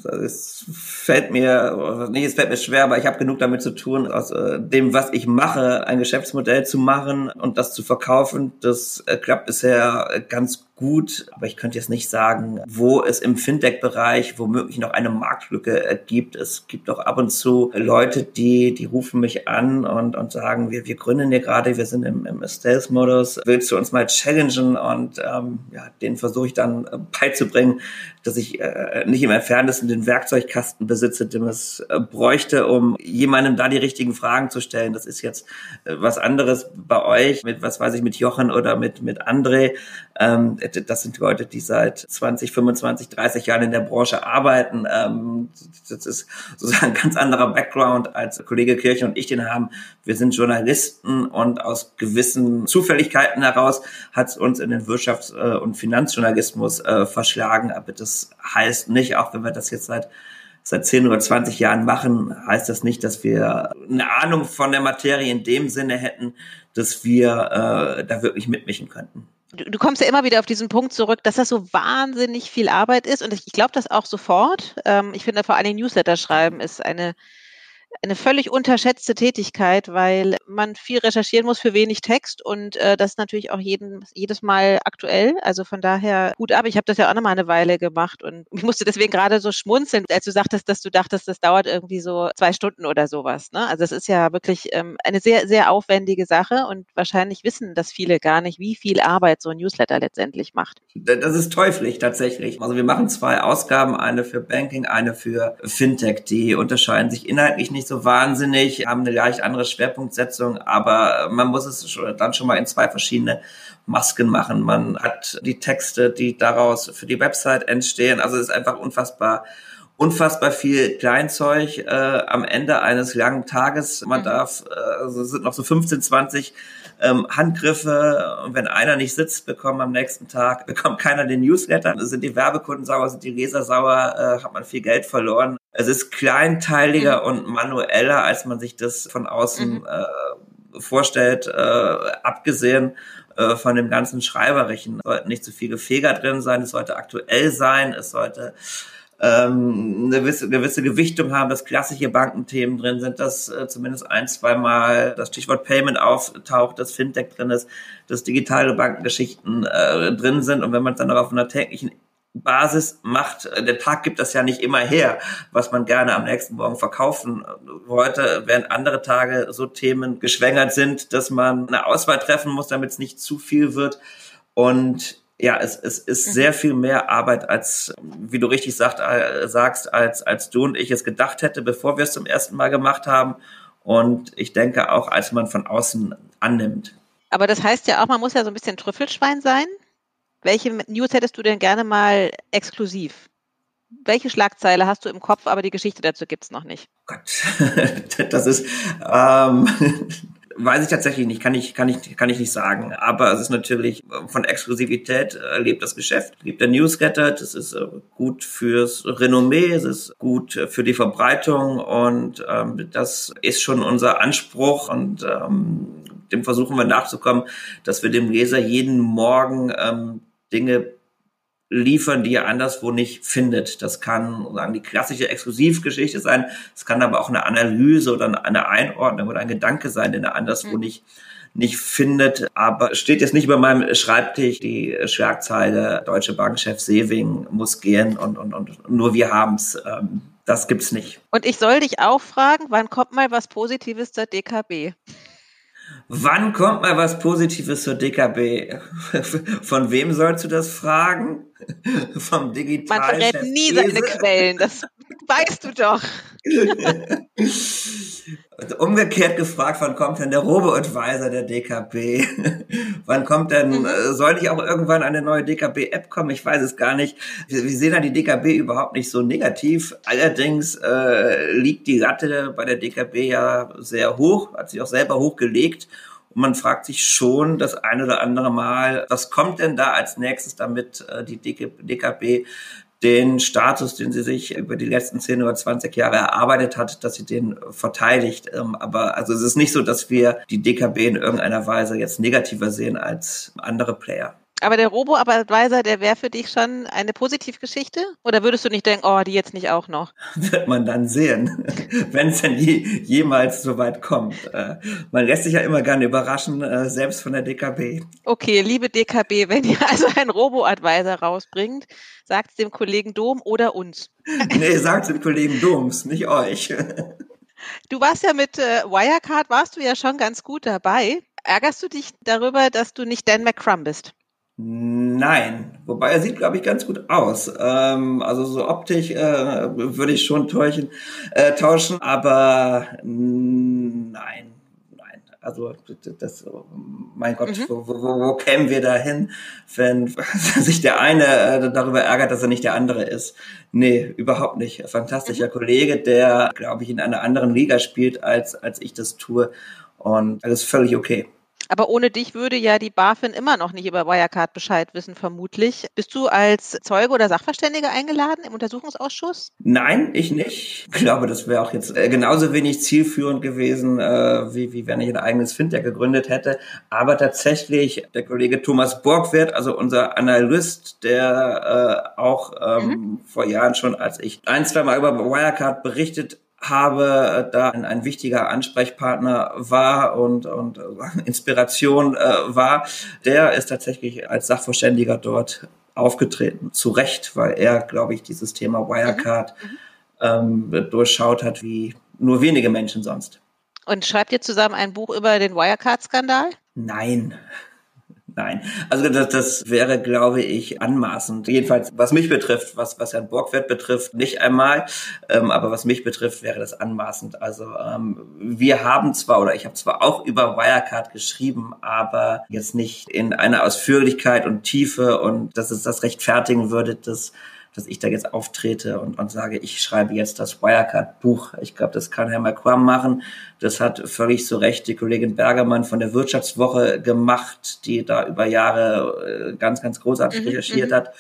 A: es fällt mir, nicht, es fällt mir schwer, aber ich habe genug damit zu tun, aus äh, dem, was ich mache, ein Geschäftsmodell zu machen und das zu verkaufen. Das äh, klappt bisher ganz gut, aber ich könnte jetzt nicht sagen, wo es im Fintech-Bereich womöglich noch eine Marktlücke äh, gibt. Es gibt auch ab und zu Leute, die, die rufen mich an und, und sagen, wir, wir gründen hier gerade, wir sind im, im Stealth-Modus, willst du uns mal challengen? Und ähm, ja, den versuche ich dann äh, beizubringen, dass ich äh, nicht im Entferntesten den Werkzeugkasten besitze, den es äh, bräuchte, um jemandem da die richtigen Fragen zu stellen. Das ist jetzt äh, was anderes bei euch, mit was weiß ich, mit Jochen oder mit, mit André. Ähm, das sind Leute, die seit 20, 25, 30 Jahren in der Branche arbeiten. Ähm, das ist sozusagen ein ganz anderer Background als Kollege Kirche und ich den haben. Wir sind Journalisten und aus gewissen Zufälligkeiten heraus hat es uns in den Wirtschafts- äh, und Finanzjournalismus äh, verschlagen. Aber das heißt nicht, auch wenn wir das jetzt seit seit 10 oder 20 Jahren machen, heißt das nicht, dass wir eine Ahnung von der Materie in dem Sinne hätten, dass wir äh, da wirklich mitmischen könnten
C: du, du kommst ja immer wieder auf diesen Punkt zurück, dass das so wahnsinnig viel Arbeit ist und ich, ich glaube das auch sofort. Ähm, ich finde vor allem Newsletter schreiben ist eine eine völlig unterschätzte Tätigkeit, weil man viel recherchieren muss für wenig Text und äh, das natürlich auch jeden, jedes Mal aktuell. Also von daher gut ab. Ich habe das ja auch noch mal eine Weile gemacht und ich musste deswegen gerade so schmunzeln, als du sagtest, dass du dachtest, das dauert irgendwie so zwei Stunden oder sowas. Ne? Also es ist ja wirklich ähm, eine sehr, sehr aufwendige Sache und wahrscheinlich wissen das viele gar nicht, wie viel Arbeit so ein Newsletter letztendlich macht.
A: Das ist teuflig tatsächlich. Also wir machen zwei Ausgaben, eine für Banking, eine für Fintech. Die unterscheiden sich inhaltlich nicht so wahnsinnig, haben eine leicht andere Schwerpunktsetzung, aber man muss es dann schon mal in zwei verschiedene Masken machen. Man hat die Texte, die daraus für die Website entstehen. Also es ist einfach unfassbar unfassbar viel Kleinzeug äh, am Ende eines langen Tages. Man mhm. darf, äh, also sind noch so 15, 20 ähm, Handgriffe. Und wenn einer nicht sitzt, bekommen am nächsten Tag, bekommt keiner den Newsletter. Sind die Werbekunden sauer, sind die Leser sauer, äh, hat man viel Geld verloren. Es ist kleinteiliger mhm. und manueller, als man sich das von außen mhm. äh, vorstellt, äh, abgesehen äh, von dem ganzen Schreiberischen. Es sollte nicht zu viel Gefeger drin sein, es sollte aktuell sein, es sollte ähm, eine gewisse, gewisse Gewichtung haben, dass klassische Bankenthemen drin sind, dass äh, zumindest ein, zwei Mal das Stichwort Payment auftaucht, dass Fintech drin ist, dass digitale Bankengeschichten äh, drin sind und wenn man dann auch auf einer täglichen Basis macht, äh, der Tag gibt das ja nicht immer her, was man gerne am nächsten Morgen verkaufen wollte, während andere Tage so Themen geschwängert sind, dass man eine Auswahl treffen muss, damit es nicht zu viel wird. Und ja, es, es ist mhm. sehr viel mehr Arbeit als, wie du richtig sagt, äh, sagst, als, als du und ich es gedacht hätte, bevor wir es zum ersten Mal gemacht haben. Und ich denke auch, als man von außen annimmt.
C: Aber das heißt ja auch, man muss ja so ein bisschen Trüffelschwein sein. Welche News hättest du denn gerne mal exklusiv? Welche Schlagzeile hast du im Kopf, aber die Geschichte dazu gibt's noch nicht?
A: Gott, das ist, ähm, Weiß ich tatsächlich nicht, kann ich, kann ich, kann ich nicht sagen. Aber es ist natürlich von Exklusivität äh, lebt das Geschäft, lebt der Newsletter. Das ist äh, gut fürs Renommee, es ist gut für die Verbreitung und ähm, das ist schon unser Anspruch und ähm, dem versuchen wir nachzukommen, dass wir dem Leser jeden Morgen ähm, Dinge liefern, die er anderswo nicht findet. Das kann sagen, die klassische Exklusivgeschichte sein. Es kann aber auch eine Analyse oder eine Einordnung oder ein Gedanke sein, den er anderswo mhm. nicht nicht findet, aber steht jetzt nicht über meinem Schreibtisch die Schlagzeile Deutsche Bankchef Sewing muss gehen und, und, und nur wir haben's. Ähm, das gibt's nicht.
C: Und ich soll dich auch fragen, wann kommt mal was Positives zur DKB?
A: Wann kommt mal was Positives zur DKB? Von wem sollst du das fragen? Vom digitalen.
C: Man verrät nie seine Quellen, das weißt du doch.
A: Umgekehrt gefragt, wann kommt denn der Robo-Advisor der DKB? wann kommt denn, mhm. Äh, soll nicht auch irgendwann eine neue DKB-App kommen? Ich weiß es gar nicht. Wir, wir sehen ja die DKB überhaupt nicht so negativ. Allerdings äh, liegt die Latte bei der DKB ja sehr hoch, hat sich auch selber hochgelegt. Man fragt sich schon das ein oder andere Mal, was kommt denn da als nächstes, damit äh, die DKB den Status, den sie sich über die letzten 10 oder 20 Jahre erarbeitet hat, dass sie den verteidigt. Ähm, aber also es ist nicht so, dass wir die DKB in irgendeiner Weise jetzt negativer sehen als andere Player.
C: Aber der Robo-Advisor, der wäre für dich schon eine Positivgeschichte? Oder würdest du nicht denken, oh, die jetzt nicht auch noch?
A: Wird man dann sehen, wenn es denn je, jemals so weit kommt. Äh, man lässt sich ja immer gerne überraschen, äh, selbst von der DKB.
C: Okay, liebe DKB, wenn ihr also einen Robo-Advisor rausbringt, sagt es dem Kollegen Dom oder uns.
A: nee, sagt dem Kollegen Doms, nicht euch.
C: Du warst ja mit äh, Wirecard, warst du ja schon ganz gut dabei. Ärgerst du dich darüber, dass du nicht Dan McCrum bist?
A: Nein, wobei er sieht, glaube ich, ganz gut aus. Ähm, also so optisch äh, würde ich schon täuschen, äh, tauschen, aber nein, nein. Also das, mein Gott, mhm. wo, wo, wo kämen wir da hin, wenn sich der eine äh, darüber ärgert, dass er nicht der andere ist? Nee, überhaupt nicht. Fantastischer mhm. Kollege, der, glaube ich, in einer anderen Liga spielt, als, als ich das tue. Und alles völlig okay.
C: Aber ohne dich würde ja die BaFin immer noch nicht über Wirecard Bescheid wissen, vermutlich. Bist du als Zeuge oder Sachverständiger eingeladen im Untersuchungsausschuss?
A: Nein, ich nicht. Ich glaube, das wäre auch jetzt äh, genauso wenig zielführend gewesen, äh, wie, wie wenn ich ein eigenes Fintech gegründet hätte. Aber tatsächlich, der Kollege Thomas Borgwert, also unser Analyst, der äh, auch ähm, mhm. vor Jahren schon, als ich ein, zwei Mal über Wirecard berichtet habe, äh, da ein, ein wichtiger Ansprechpartner war und, und äh, Inspiration äh, war, der ist tatsächlich als Sachverständiger dort aufgetreten. Zu Recht, weil er, glaube ich, dieses Thema Wirecard mhm. ähm, durchschaut hat wie nur wenige Menschen sonst.
C: Und schreibt ihr zusammen ein Buch über den Wirecard-Skandal?
A: Nein, Nein, also das, das wäre, glaube ich, anmaßend. Jedenfalls, was mich betrifft, was, was Herrn Borgwert betrifft, nicht einmal, ähm, aber was mich betrifft, wäre das anmaßend. Also ähm, wir haben zwar, oder ich habe zwar auch über Wirecard geschrieben, aber jetzt nicht in einer Ausführlichkeit und Tiefe und dass es das rechtfertigen würde, das dass ich da jetzt auftrete und, und sage, ich schreibe jetzt das Wirecard-Buch. Ich glaube, das kann Herr McQuam machen. Das hat völlig so recht die Kollegin Bergermann von der Wirtschaftswoche gemacht, die da über Jahre äh, ganz, ganz großartig mhm, recherchiert mhm. hat.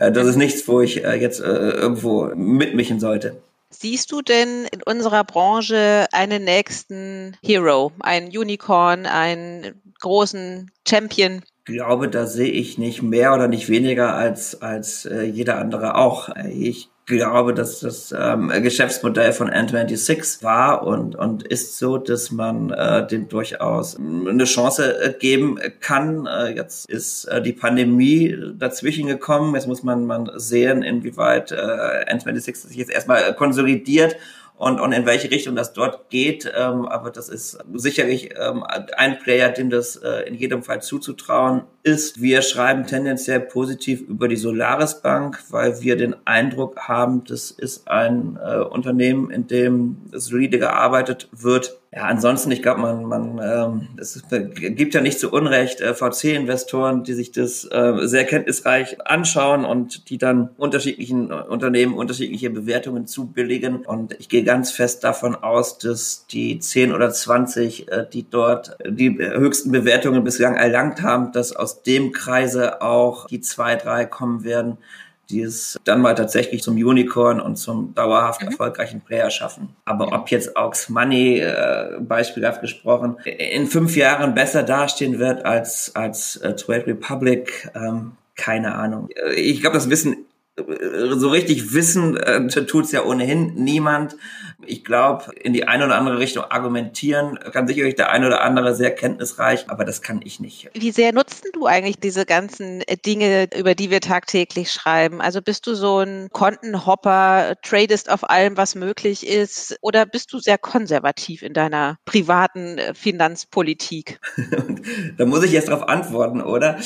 A: Äh, das ist nichts, wo ich äh, jetzt irgendwo mitmischen sollte.
C: Siehst du denn in unserer Branche einen nächsten Hero, einen Unicorn, einen großen Champion?
A: Glaube, da sehe ich nicht mehr oder nicht weniger als, als äh, jeder andere auch. Ich glaube, dass das ähm, Geschäftsmodell von N26 war und, und ist so, dass man äh, dem durchaus eine Chance äh, geben kann. Äh, jetzt ist äh, die Pandemie dazwischen gekommen. Jetzt muss man, man sehen, inwieweit äh, N26 sich jetzt erstmal konsolidiert und, und in welche Richtung das dort geht. Ähm, aber das ist sicherlich ähm, ein Player, dem das äh, in jedem Fall zuzutrauen ist. Wir schreiben tendenziell positiv über die Solaris Bank, weil wir den Eindruck haben, das ist ein äh, Unternehmen, in dem solide gearbeitet wird ja, ansonsten, ich glaube, man, man, ähm, es gibt ja nicht zu Unrecht äh, VC-Investoren, die sich das äh, sehr kenntnisreich anschauen und die dann unterschiedlichen Unternehmen unterschiedliche Bewertungen zubilligen. Und ich gehe ganz fest davon aus, dass die 10 oder 20, äh, die dort die höchsten Bewertungen bislang erlangt haben, dass aus dem Kreise auch die zwei, drei kommen werden, die es dann mal tatsächlich zum Unicorn und zum dauerhaft mhm. erfolgreichen Player schaffen. Aber ob jetzt Aux Money, äh, beispielhaft gesprochen, in fünf Jahren besser dastehen wird als, als äh, Trade Republic, ähm, keine Ahnung. Ich glaube, das wissen äh, so richtig wissen äh, tut's ja ohnehin niemand. Ich glaube, in die eine oder andere Richtung argumentieren kann sicherlich der eine oder andere sehr kenntnisreich, aber das kann ich nicht.
C: Wie sehr nutzt du eigentlich diese ganzen äh, Dinge, über die wir tagtäglich schreiben? Also bist du so ein Kontenhopper, tradest auf allem, was möglich ist, oder bist du sehr konservativ in deiner privaten äh, Finanzpolitik?
A: da muss ich jetzt darauf antworten, oder?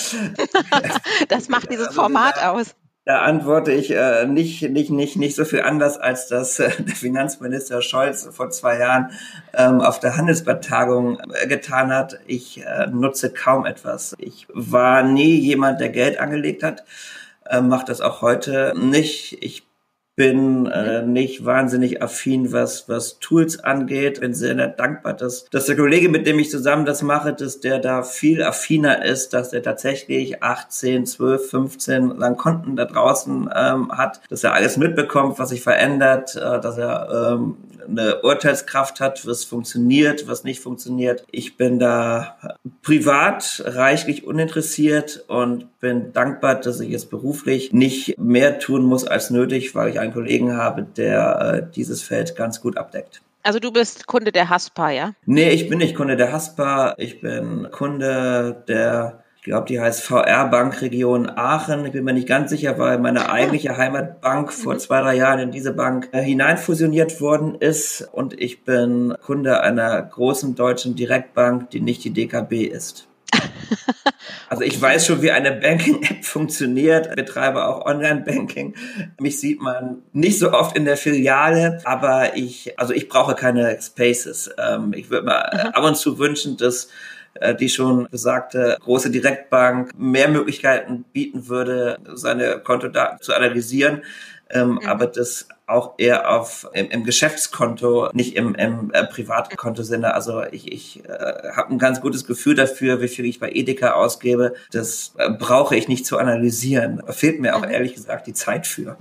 C: das macht dieses also, Format aus.
A: Da antworte ich äh, nicht, nicht, nicht, nicht so viel anders, als das äh, der Finanzminister Scholz vor zwei Jahren ähm, auf der Handelsblatt-Tagung äh, getan hat. Ich äh, nutze kaum etwas. Ich war nie jemand, der Geld angelegt hat, äh, mache das auch heute nicht. Ich bin äh, nicht wahnsinnig affin, was, was Tools angeht. Bin sehr dankbar, dass, dass der Kollege, mit dem ich zusammen das mache, dass der da viel affiner ist, dass er tatsächlich 18, 12, 15 lang Konten da draußen ähm, hat, dass er alles mitbekommt, was sich verändert, äh, dass er ähm, eine Urteilskraft hat, was funktioniert, was nicht funktioniert. Ich bin da privat reichlich uninteressiert und bin dankbar, dass ich jetzt beruflich nicht mehr tun muss als nötig, weil ich einen Kollegen habe, der äh, dieses Feld ganz gut abdeckt.
C: Also du bist Kunde der Haspa, ja?
A: Nee, ich bin nicht Kunde der Haspa. Ich bin Kunde der glaube, die heißt VR Bank Region Aachen. Ich bin mir nicht ganz sicher, weil meine eigentliche Heimatbank vor mhm. zwei, drei Jahren in diese Bank äh, hineinfusioniert worden ist. Und ich bin Kunde einer großen deutschen Direktbank, die nicht die DKB ist. Also ich weiß schon, wie eine Banking-App funktioniert, betreibe auch Online-Banking. Mich sieht man nicht so oft in der Filiale, aber ich, also ich brauche keine Spaces. Ähm, ich würde mir ab und zu wünschen, dass die schon besagte große Direktbank mehr Möglichkeiten bieten würde, seine Kontodaten zu analysieren. Ähm, mhm. aber das auch eher auf im, im Geschäftskonto, nicht im, im äh, Privatkonto-Sinne. Also ich, ich äh, habe ein ganz gutes Gefühl dafür, wie viel ich bei Edeka ausgebe. Das äh, brauche ich nicht zu analysieren. Da fehlt mir auch mhm. ehrlich gesagt die Zeit für.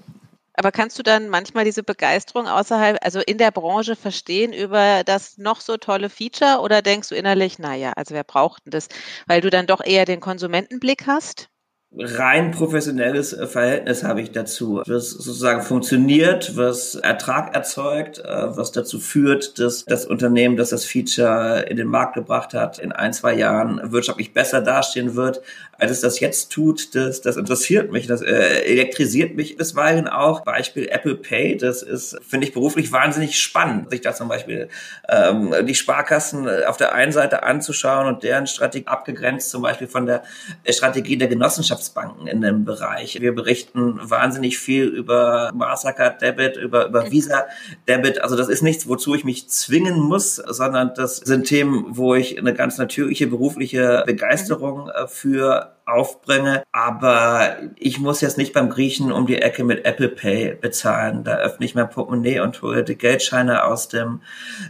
C: Aber kannst du dann manchmal diese Begeisterung außerhalb, also in der Branche verstehen über das noch so tolle Feature oder denkst du innerlich, naja, also wer braucht denn das? Weil du dann doch eher den Konsumentenblick hast?
A: Rein professionelles äh, Verhältnis habe ich dazu, was sozusagen funktioniert, was Ertrag erzeugt, äh, was dazu führt, dass das Unternehmen, das das Feature in den Markt gebracht hat, in ein, zwei Jahren wirtschaftlich besser dastehen wird, als es das jetzt tut. Das, das interessiert mich, das äh, elektrisiert mich bisweilen auch. Beispiel Apple Pay, das ist, finde ich, beruflich wahnsinnig spannend, sich da zum Beispiel ähm, die Sparkassen auf der einen Seite anzuschauen und deren Strategie abgegrenzt zum Beispiel von der Strategie der Genossenschaft Wirtschaftsbanken in dem Bereich. Wir berichten wahnsinnig viel über Mastercard Debit, über, über Visa Debit. Also das ist nichts, wozu ich mich zwingen muss, sondern das sind Themen, wo ich eine ganz natürliche berufliche Begeisterung äh, für aufbringe. Aber ich muss jetzt nicht beim Griechen um die Ecke mit Apple Pay bezahlen. Da öffne ich mein Portemonnaie und hole die Geldscheine aus dem,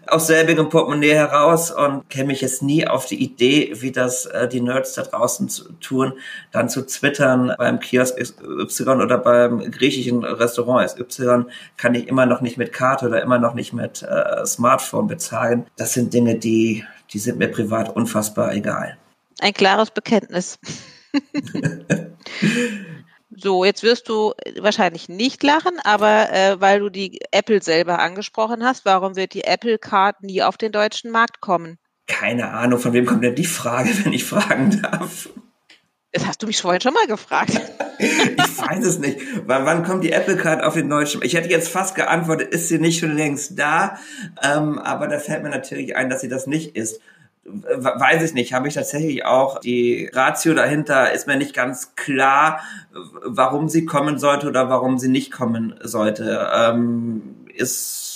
A: aus selbigem Portemonnaie heraus und käme ich jetzt nie auf die Idee, wie das äh, die Nerds da draußen zu tun, dann zu twittern beim Kiosk Y oder beim griechischen Restaurant XY kann ich immer noch nicht mit Karte oder immer noch nicht mit äh, Smartphone bezahlen. Das sind Dinge, die, die sind mir privat unfassbar egal.
C: Ein klares Bekenntnis. So, jetzt wirst du wahrscheinlich nicht lachen, aber äh, weil du die Apple selber angesprochen hast, warum wird die Apple Card nie auf den deutschen Markt kommen?
A: Keine Ahnung, von wem kommt denn die Frage, wenn ich fragen darf?
C: Das hast du mich vorhin schon mal gefragt.
A: ich weiß es nicht. Wann, wann kommt die Apple Card auf den deutschen? Ich hätte jetzt fast geantwortet, ist sie nicht schon längst da? Ähm, aber da fällt mir natürlich ein, dass sie das nicht ist weiß ich nicht, habe ich tatsächlich auch die Ratio dahinter ist mir nicht ganz klar, warum sie kommen sollte oder warum sie nicht kommen sollte. Ähm, ist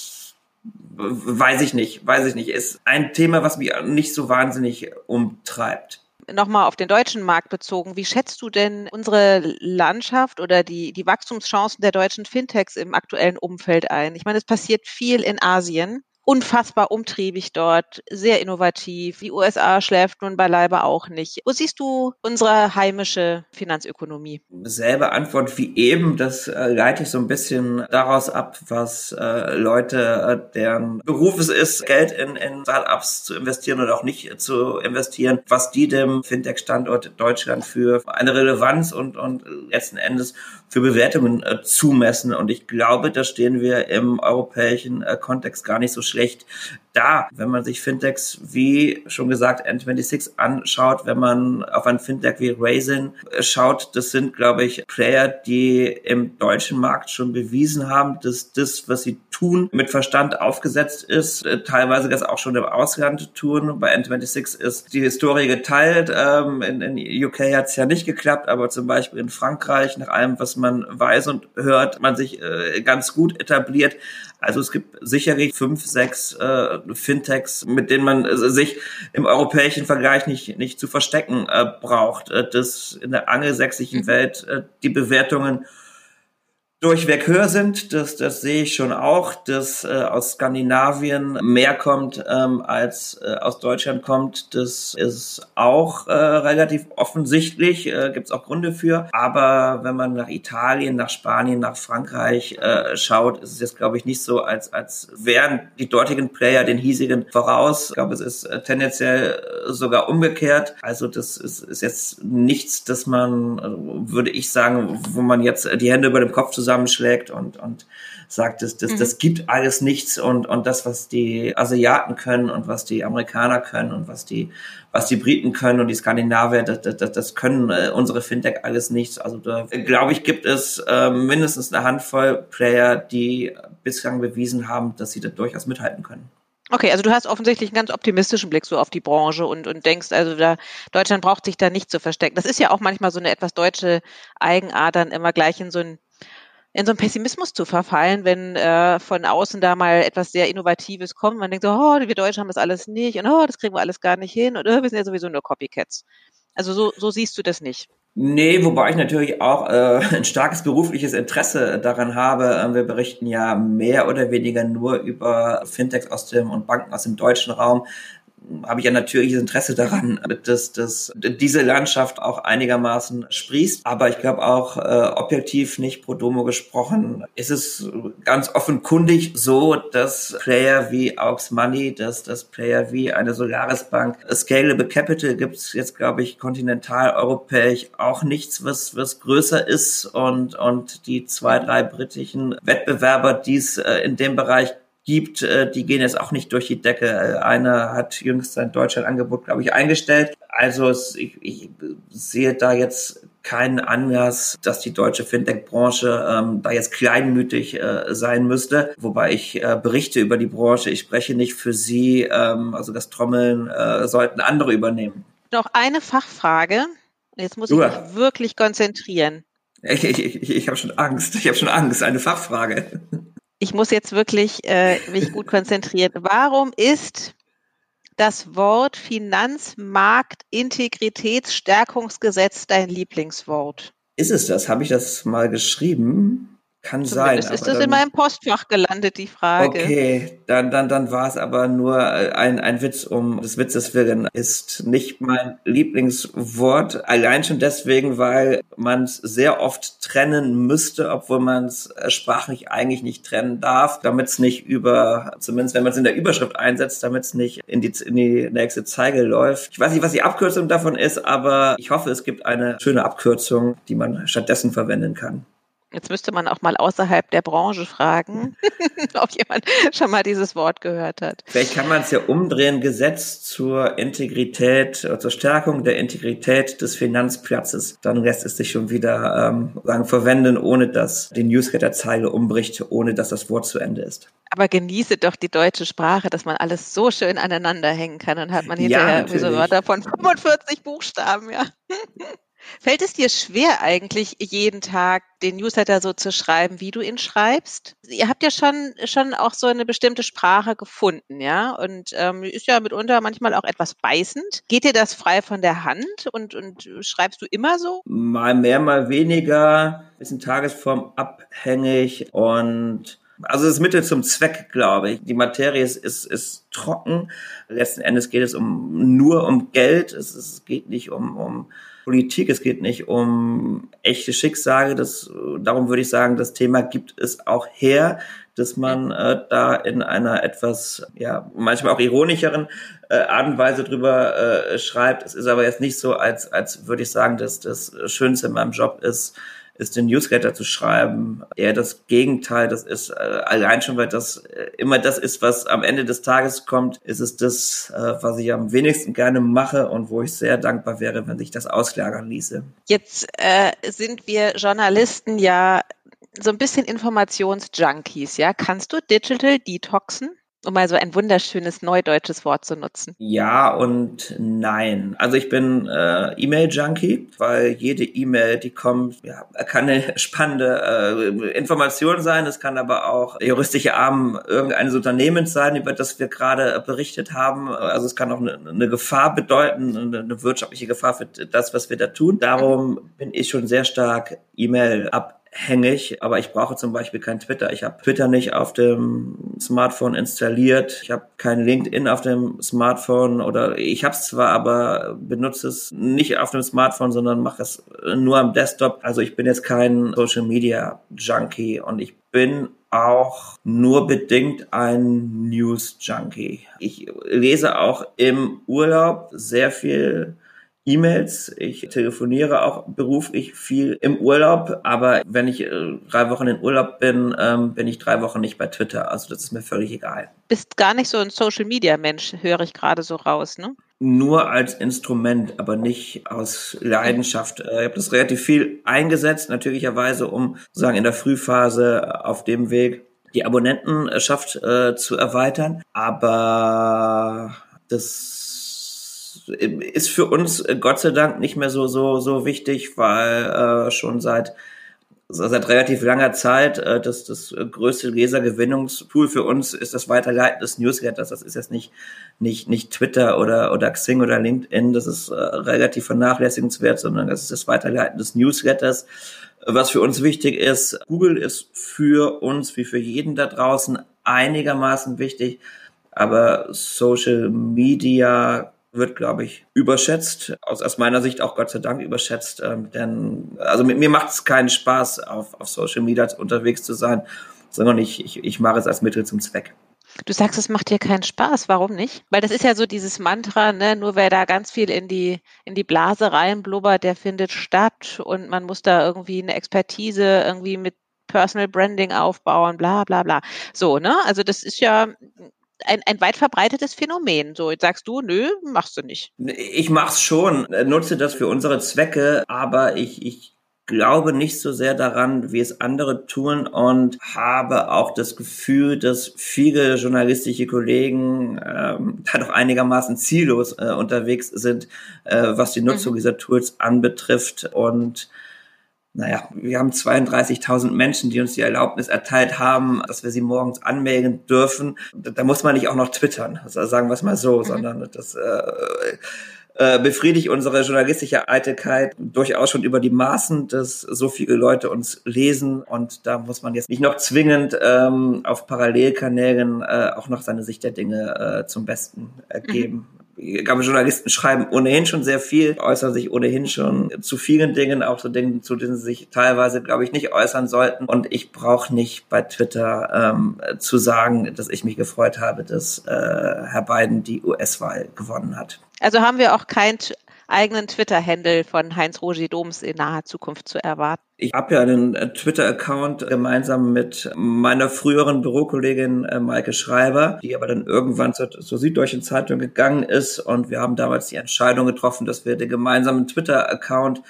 A: weiß ich nicht, weiß ich nicht. Ist ein Thema, was mich nicht so wahnsinnig umtreibt.
C: Nochmal auf den deutschen Markt bezogen. Wie schätzt du denn unsere Landschaft oder die, die Wachstumschancen der deutschen Fintechs im aktuellen Umfeld ein? Ich meine, es passiert viel in Asien unfassbar umtriebig dort, sehr innovativ. Die USA schläft nun beileibe auch nicht. Wo siehst du unsere heimische Finanzökonomie?
A: Selbe Antwort wie eben. Das äh, leite ich so ein bisschen daraus ab, was äh, Leute, äh, deren Beruf es ist, Geld in, in Startups zu investieren oder auch nicht zu investieren, was die dem Fintech-Standort Deutschland für eine Relevanz und, und letzten Endes für Bewertungen äh, zumessen. Und ich glaube, da stehen wir im europäischen äh, Kontext gar nicht so schlecht da, wenn man sich Fintechs wie schon gesagt N26 anschaut, wenn man auf ein Fintech wie Raisin schaut, das sind, glaube ich, Player, die im deutschen Markt schon bewiesen haben, dass das, was sie tun, mit Verstand aufgesetzt ist, äh, teilweise das auch schon im Ausland tun. Bei N26 ist die Historie geteilt. Ähm, in, in UK hat es ja nicht geklappt, aber zum Beispiel in Frankreich, nach allem, was man weiß und hört, man sich äh, ganz gut etabliert. Also es gibt sicherlich fünf, sechs äh, Fintechs, mit denen man äh, sich im europäischen Vergleich nicht, nicht zu verstecken äh, braucht. Äh, dass in der angelsächsischen mhm. Welt äh, die Bewertungen durchweg höher sind. Das, das sehe ich schon auch, dass äh, aus Skandinavien mehr kommt ähm, als äh, aus Deutschland kommt. Das ist auch äh, relativ offensichtlich, äh, gibt es auch Gründe für. Aber wenn man nach Italien, nach Spanien, nach Frankreich äh, schaut, ist es jetzt, glaube ich, nicht so, als, als wären die dortigen Player den hiesigen voraus. Ich glaube, es ist äh, tendenziell äh, sogar umgekehrt. Also das ist, ist jetzt nichts, dass man, äh, würde ich sagen, wo man jetzt die Hände über dem Kopf zusammen zusammenschlägt und, und sagt, das, das, mhm. das gibt alles nichts und, und das, was die Asiaten können und was die Amerikaner können und was die, was die Briten können und die Skandinavier, das, das, das können äh, unsere Fintech alles nichts. Also da glaube ich, gibt es äh, mindestens eine Handvoll Player, die bislang bewiesen haben, dass sie da durchaus mithalten können.
C: Okay, also du hast offensichtlich einen ganz optimistischen Blick so auf die Branche und, und denkst, also da, Deutschland braucht sich da nicht zu verstecken. Das ist ja auch manchmal so eine etwas deutsche Eigenart, dann immer gleich in so ein in so einen Pessimismus zu verfallen, wenn äh, von außen da mal etwas sehr Innovatives kommt. Man denkt so, oh, wir Deutschen haben das alles nicht und oh, das kriegen wir alles gar nicht hin und oh, wir sind ja sowieso nur Copycats. Also so, so siehst du das nicht.
A: Nee, wobei ich natürlich auch äh, ein starkes berufliches Interesse daran habe. Ähm, wir berichten ja mehr oder weniger nur über Fintechs aus dem und Banken aus dem deutschen Raum habe ich ein natürliches Interesse daran, dass, dass diese Landschaft auch einigermaßen sprießt. Aber ich glaube auch äh, objektiv nicht pro domo gesprochen, ist es ganz offenkundig so, dass Player wie Aux Money, dass das Player wie eine Solaris Bank, Scalable Capital gibt es jetzt, glaube ich, kontinental europäisch auch nichts, was, was größer ist und, und die zwei, drei britischen Wettbewerber, die es äh, in dem Bereich gibt, äh, die gehen jetzt auch nicht durch die Decke. Äh, einer hat jüngst sein Deutschland-Angebot, glaube ich, eingestellt. Also ich, ich sehe da jetzt keinen Anlass, dass die deutsche Fintech-Branche ähm, da jetzt kleinmütig äh, sein müsste. Wobei ich äh, berichte über die Branche, ich spreche nicht für sie. Ähm, also das Trommeln äh, sollten andere übernehmen.
C: Noch eine Fachfrage. Jetzt muss ich mich wirklich konzentrieren.
A: Ich, ich, ich, ich habe schon Angst. Ich habe schon Angst. Eine Fachfrage
C: ich muss jetzt wirklich äh, mich gut konzentrieren. Warum ist das Wort Finanzmarktintegritätsstärkungsgesetz dein Lieblingswort?
A: Ist es das? Habe ich das mal geschrieben? Kann Zumindest
C: sein. Ist das in meinem Postfach gelandet, die Frage?
A: Okay, dann, dann, dann war es aber nur äh, ein, ein Witz um des Witzes willen. Ist nicht mein Lieblingswort. Allein schon deswegen, weil man es sehr oft trennen müsste, obwohl man es äh, sprachlich eigentlich nicht trennen darf, damit es nicht über, zumindest wenn man es in der Überschrift einsetzt, damit es nicht in die, in die nächste Zeige läuft. Ich weiß nicht, was die Abkürzung davon ist, aber ich hoffe, es gibt eine schöne Abkürzung, die man stattdessen verwenden kann.
C: Jetzt müsste man auch mal außerhalb der Branche fragen, ob jemand schon mal dieses Wort gehört hat.
A: Vielleicht kann man es ja umdrehen, Gesetz zur Integrität, äh, zur Stärkung der Integrität des Finanzplatzes. Dann lässt es sich schon wieder ähm, sagen, verwenden, ohne dass die Newsletter-Zeile umbricht, ohne dass das Wort zu Ende ist.
C: Aber genieße doch die deutsche Sprache, dass man alles so schön aneinander hängen kann. Dann hat man hinterher ja, so Wörter von 45 Buchstaben, ja. Fällt es dir schwer eigentlich jeden Tag den Newsletter so zu schreiben, wie du ihn schreibst? Ihr habt ja schon schon auch so eine bestimmte Sprache gefunden, ja, und ähm, ist ja mitunter manchmal auch etwas beißend. Geht dir das frei von der Hand und und schreibst du immer so?
A: Mal mehr, mal weniger, bisschen Tagesform abhängig und also das Mittel zum Zweck, glaube ich. Die Materie ist, ist, ist trocken. Letzten Endes geht es um nur um Geld. Es, es geht nicht um, um Politik, es geht nicht um echte Schicksale. Das, darum würde ich sagen, das Thema gibt es auch her, dass man äh, da in einer etwas, ja, manchmal auch ironischeren äh, Art und Weise drüber äh, schreibt. Es ist aber jetzt nicht so, als, als würde ich sagen, dass das Schönste in meinem Job ist, ist den Newsletter zu schreiben. Eher das Gegenteil, das ist äh, allein schon, weil das äh, immer das ist, was am Ende des Tages kommt, ist es das, äh, was ich am wenigsten gerne mache und wo ich sehr dankbar wäre, wenn sich das auslagern ließe.
C: Jetzt äh, sind wir Journalisten ja so ein bisschen Informationsjunkies, ja? Kannst du Digital Detoxen? Um mal so ein wunderschönes neudeutsches Wort zu nutzen?
A: Ja und nein. Also ich bin äh, E-Mail-Junkie, weil jede E-Mail, die kommt, ja, kann eine spannende äh, Information sein. Es kann aber auch juristische Arm irgendeines Unternehmens sein, über das wir gerade berichtet haben. Also es kann auch eine, eine Gefahr bedeuten, eine, eine wirtschaftliche Gefahr für das, was wir da tun. Darum bin ich schon sehr stark E-Mail ab hängig, aber ich brauche zum Beispiel kein Twitter. Ich habe Twitter nicht auf dem Smartphone installiert. Ich habe kein LinkedIn auf dem Smartphone oder ich habe es zwar, aber benutze es nicht auf dem Smartphone, sondern mache es nur am Desktop. Also ich bin jetzt kein Social Media Junkie und ich bin auch nur bedingt ein News Junkie. Ich lese auch im Urlaub sehr viel E-Mails, ich telefoniere auch beruflich viel im Urlaub, aber wenn ich äh, drei Wochen in Urlaub bin, ähm, bin ich drei Wochen nicht bei Twitter. Also das ist mir völlig egal.
C: Bist gar nicht so ein Social Media Mensch, höre ich gerade so raus, ne?
A: Nur als Instrument, aber nicht aus Leidenschaft. Äh, ich habe das relativ viel eingesetzt, natürlicherweise, um sozusagen in der Frühphase auf dem Weg die Abonnentenschaft äh, zu erweitern. Aber das ist für uns äh, Gott sei Dank nicht mehr so so so wichtig, weil äh, schon seit seit relativ langer Zeit äh, das das größte Lesergewinnungstool für uns ist das Weiterleiten des Newsletters. Das ist jetzt nicht nicht nicht Twitter oder oder Xing oder LinkedIn. Das ist äh, relativ vernachlässigenswert, sondern das ist das Weiterleiten des Newsletters. Was für uns wichtig ist, Google ist für uns wie für jeden da draußen einigermaßen wichtig, aber Social Media wird, glaube ich, überschätzt. Aus, aus meiner Sicht auch Gott sei Dank überschätzt. Ähm, denn also mit mir macht es keinen Spaß, auf, auf Social Media unterwegs zu sein, sondern ich, ich, ich mache es als Mittel zum Zweck.
C: Du sagst, es macht dir keinen Spaß. Warum nicht? Weil das ist ja so dieses Mantra, ne? nur wer da ganz viel in die, in die Blase reinblubbert, der findet statt und man muss da irgendwie eine Expertise irgendwie mit Personal Branding aufbauen, bla bla bla. So, ne? Also das ist ja ein, ein weit verbreitetes Phänomen. So, jetzt sagst du, nö, machst du nicht.
A: Ich mach's schon, nutze das für unsere Zwecke, aber ich, ich glaube nicht so sehr daran, wie es andere tun und habe auch das Gefühl, dass viele journalistische Kollegen ähm, da doch einigermaßen ziellos äh, unterwegs sind, äh, was die Nutzung mhm. dieser Tools anbetrifft und naja, wir haben 32.000 Menschen, die uns die Erlaubnis erteilt haben, dass wir sie morgens anmelden dürfen. Da muss man nicht auch noch twittern, also sagen wir es mal so, mhm. sondern das äh, äh, befriedigt unsere journalistische Eitelkeit durchaus schon über die Maßen, dass so viele Leute uns lesen und da muss man jetzt nicht noch zwingend ähm, auf Parallelkanälen äh, auch noch seine Sicht der Dinge äh, zum Besten äh, geben. Mhm glaube, Journalisten schreiben ohnehin schon sehr viel, äußern sich ohnehin schon zu vielen Dingen, auch zu Dingen, zu denen sie sich teilweise, glaube ich, nicht äußern sollten. Und ich brauche nicht bei Twitter ähm, zu sagen, dass ich mich gefreut habe, dass äh, Herr Biden die US-Wahl gewonnen hat.
C: Also haben wir auch kein eigenen Twitter-Handle von Heinz-Roger Doms in naher Zukunft zu erwarten?
A: Ich habe ja einen äh, Twitter-Account gemeinsam mit meiner früheren Bürokollegin äh, Maike Schreiber, die aber dann irgendwann zur, zur Süddeutschen Zeitung gegangen ist und wir haben damals die Entscheidung getroffen, dass wir den gemeinsamen Twitter-Account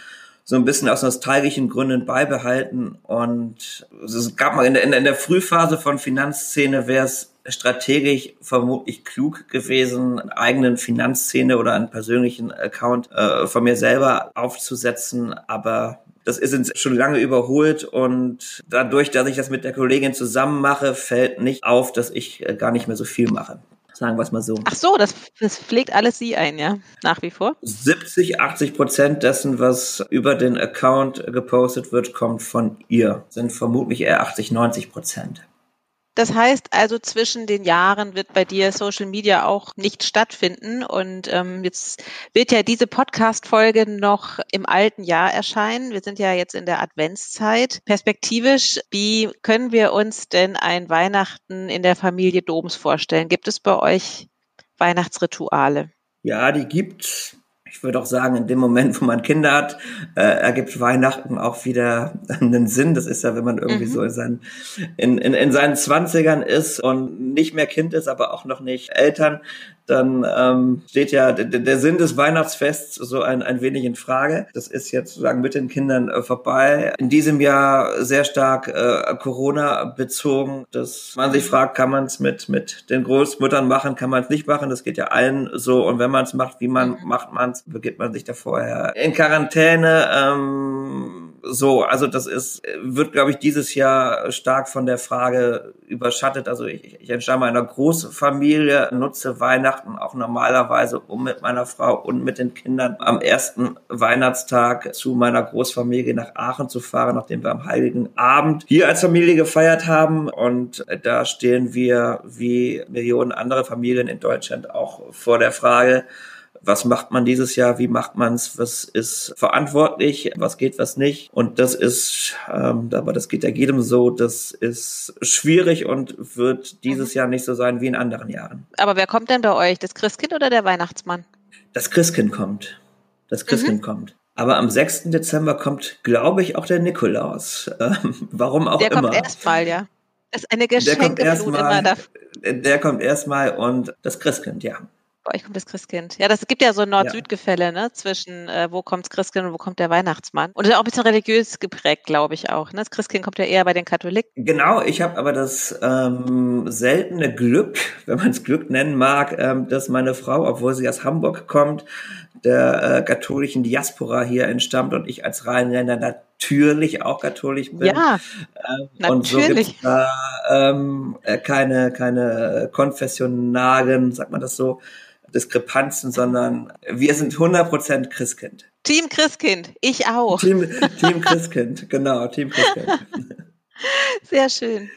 A: so ein bisschen aus nostalgischen Gründen beibehalten. Und es gab mal in der, in der Frühphase von Finanzszene wäre es strategisch vermutlich klug gewesen, einen eigenen Finanzszene oder einen persönlichen Account äh, von mir selber aufzusetzen, aber das ist schon lange überholt und dadurch, dass ich das mit der Kollegin zusammen mache, fällt nicht auf, dass ich äh, gar nicht mehr so viel mache. Sagen wir es mal so.
C: Ach so, das, das pflegt alles sie ein, ja? Nach wie vor?
A: 70, 80 Prozent dessen, was über den Account gepostet wird, kommt von ihr. Sind vermutlich eher 80, 90 Prozent.
C: Das heißt also, zwischen den Jahren wird bei dir Social Media auch nicht stattfinden. Und ähm, jetzt wird ja diese Podcast-Folge noch im alten Jahr erscheinen. Wir sind ja jetzt in der Adventszeit. Perspektivisch, wie können wir uns denn ein Weihnachten in der Familie Doms vorstellen? Gibt es bei euch Weihnachtsrituale?
A: Ja, die gibt ich würde auch sagen, in dem Moment, wo man Kinder hat, äh, ergibt Weihnachten auch wieder einen Sinn. Das ist ja, wenn man irgendwie mhm. so in seinen, in, in, in seinen Zwanzigern ist und nicht mehr Kind ist, aber auch noch nicht Eltern, dann ähm, steht ja der, der Sinn des Weihnachtsfests so ein, ein wenig in Frage. Das ist jetzt sozusagen mit den Kindern äh, vorbei. In diesem Jahr sehr stark äh, Corona bezogen, dass man sich fragt, kann man es mit, mit den Großmüttern machen, kann man es nicht machen. Das geht ja allen so. Und wenn man es macht, wie man macht man es, begibt man sich da vorher in Quarantäne. Ähm, so, also das ist, wird, glaube ich, dieses Jahr stark von der Frage überschattet. Also ich, ich entstamme einer Großfamilie, nutze Weihnachten auch normalerweise, um mit meiner Frau und mit den Kindern am ersten Weihnachtstag zu meiner Großfamilie nach Aachen zu fahren, nachdem wir am Heiligen Abend hier als Familie gefeiert haben. Und da stehen wir wie Millionen andere Familien in Deutschland auch vor der Frage, was macht man dieses Jahr, wie macht man es, was ist verantwortlich, was geht, was nicht. Und das ist, ähm, aber das geht ja jedem so, das ist schwierig und wird dieses mhm. Jahr nicht so sein wie in anderen Jahren.
C: Aber wer kommt denn bei euch, das Christkind oder der Weihnachtsmann?
A: Das Christkind kommt. Das Christkind mhm. kommt. Aber am 6. Dezember kommt, glaube ich, auch der Nikolaus. Ähm, warum auch
C: der
A: immer.
C: Der kommt erstmal, ja. Das ist eine Geschenkeflut immer da.
A: Der kommt erstmal und das Christkind, ja.
C: Bei euch kommt das Christkind. Ja, das gibt ja so ein Nord-Süd-Gefälle, ne? Zwischen äh, wo kommt das Christkind und wo kommt der Weihnachtsmann. Und das ist auch ein bisschen religiös geprägt, glaube ich auch. Ne? Das Christkind kommt ja eher bei den Katholiken.
A: Genau, ich habe aber das ähm, seltene Glück, wenn man es Glück nennen mag, ähm, dass meine Frau, obwohl sie aus Hamburg kommt, der äh, katholischen Diaspora hier entstammt und ich als Rheinländer natürlich auch katholisch bin.
C: Ja, ähm, natürlich. Und so gibt's
A: da ähm, äh, keine, keine konfessionalen, sagt man das so, Diskrepanzen, sondern wir sind 100% Christkind.
C: Team Christkind, ich auch.
A: Team, Team Christkind, genau, Team Christkind.
C: Sehr schön.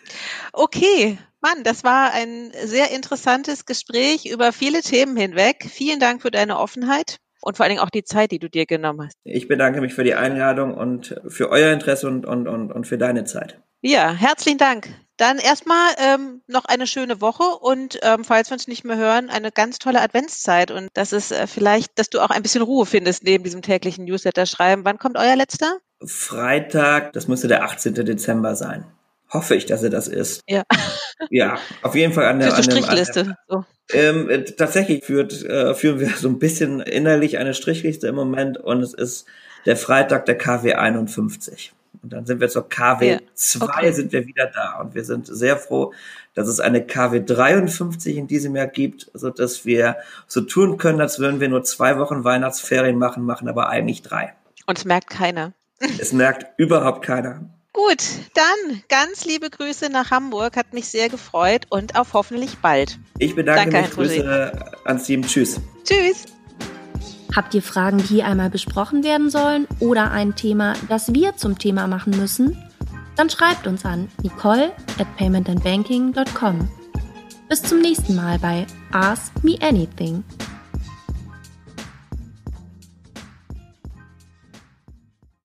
C: Okay, Mann, das war ein sehr interessantes Gespräch über viele Themen hinweg. Vielen Dank für deine Offenheit und vor allen Dingen auch die Zeit, die du dir genommen hast.
A: Ich bedanke mich für die Einladung und für euer Interesse und, und, und, und für deine Zeit.
C: Ja, herzlichen Dank. Dann erstmal ähm, noch eine schöne Woche und ähm, falls wir uns nicht mehr hören, eine ganz tolle Adventszeit und das ist äh, vielleicht, dass du auch ein bisschen Ruhe findest neben diesem täglichen Newsletter schreiben. Wann kommt euer letzter?
A: Freitag, das müsste der 18. Dezember sein. Hoffe ich, dass er das ist.
C: Ja.
A: Ja, auf jeden Fall an der,
C: dem, Strichliste. An so.
A: ähm, äh, tatsächlich führt, äh, führen wir so ein bisschen innerlich eine Strichliste im Moment und es ist der Freitag der KW 51. Und dann sind wir zur KW 2 okay. sind wir wieder da. Und wir sind sehr froh, dass es eine KW 53 in diesem Jahr gibt, so dass wir so tun können, als würden wir nur zwei Wochen Weihnachtsferien machen, machen aber eigentlich drei.
C: Und es merkt keiner.
A: Es merkt überhaupt keiner.
C: Gut, dann ganz liebe Grüße nach Hamburg. Hat mich sehr gefreut und auf hoffentlich bald.
A: Ich bedanke Danke, mich. Grüße ans Team. Tschüss.
C: Tschüss.
B: Habt ihr Fragen, die hier einmal besprochen werden sollen oder ein Thema, das wir zum Thema machen müssen? Dann schreibt uns an nicole at paymentandbanking.com. Bis zum nächsten Mal bei Ask Me Anything.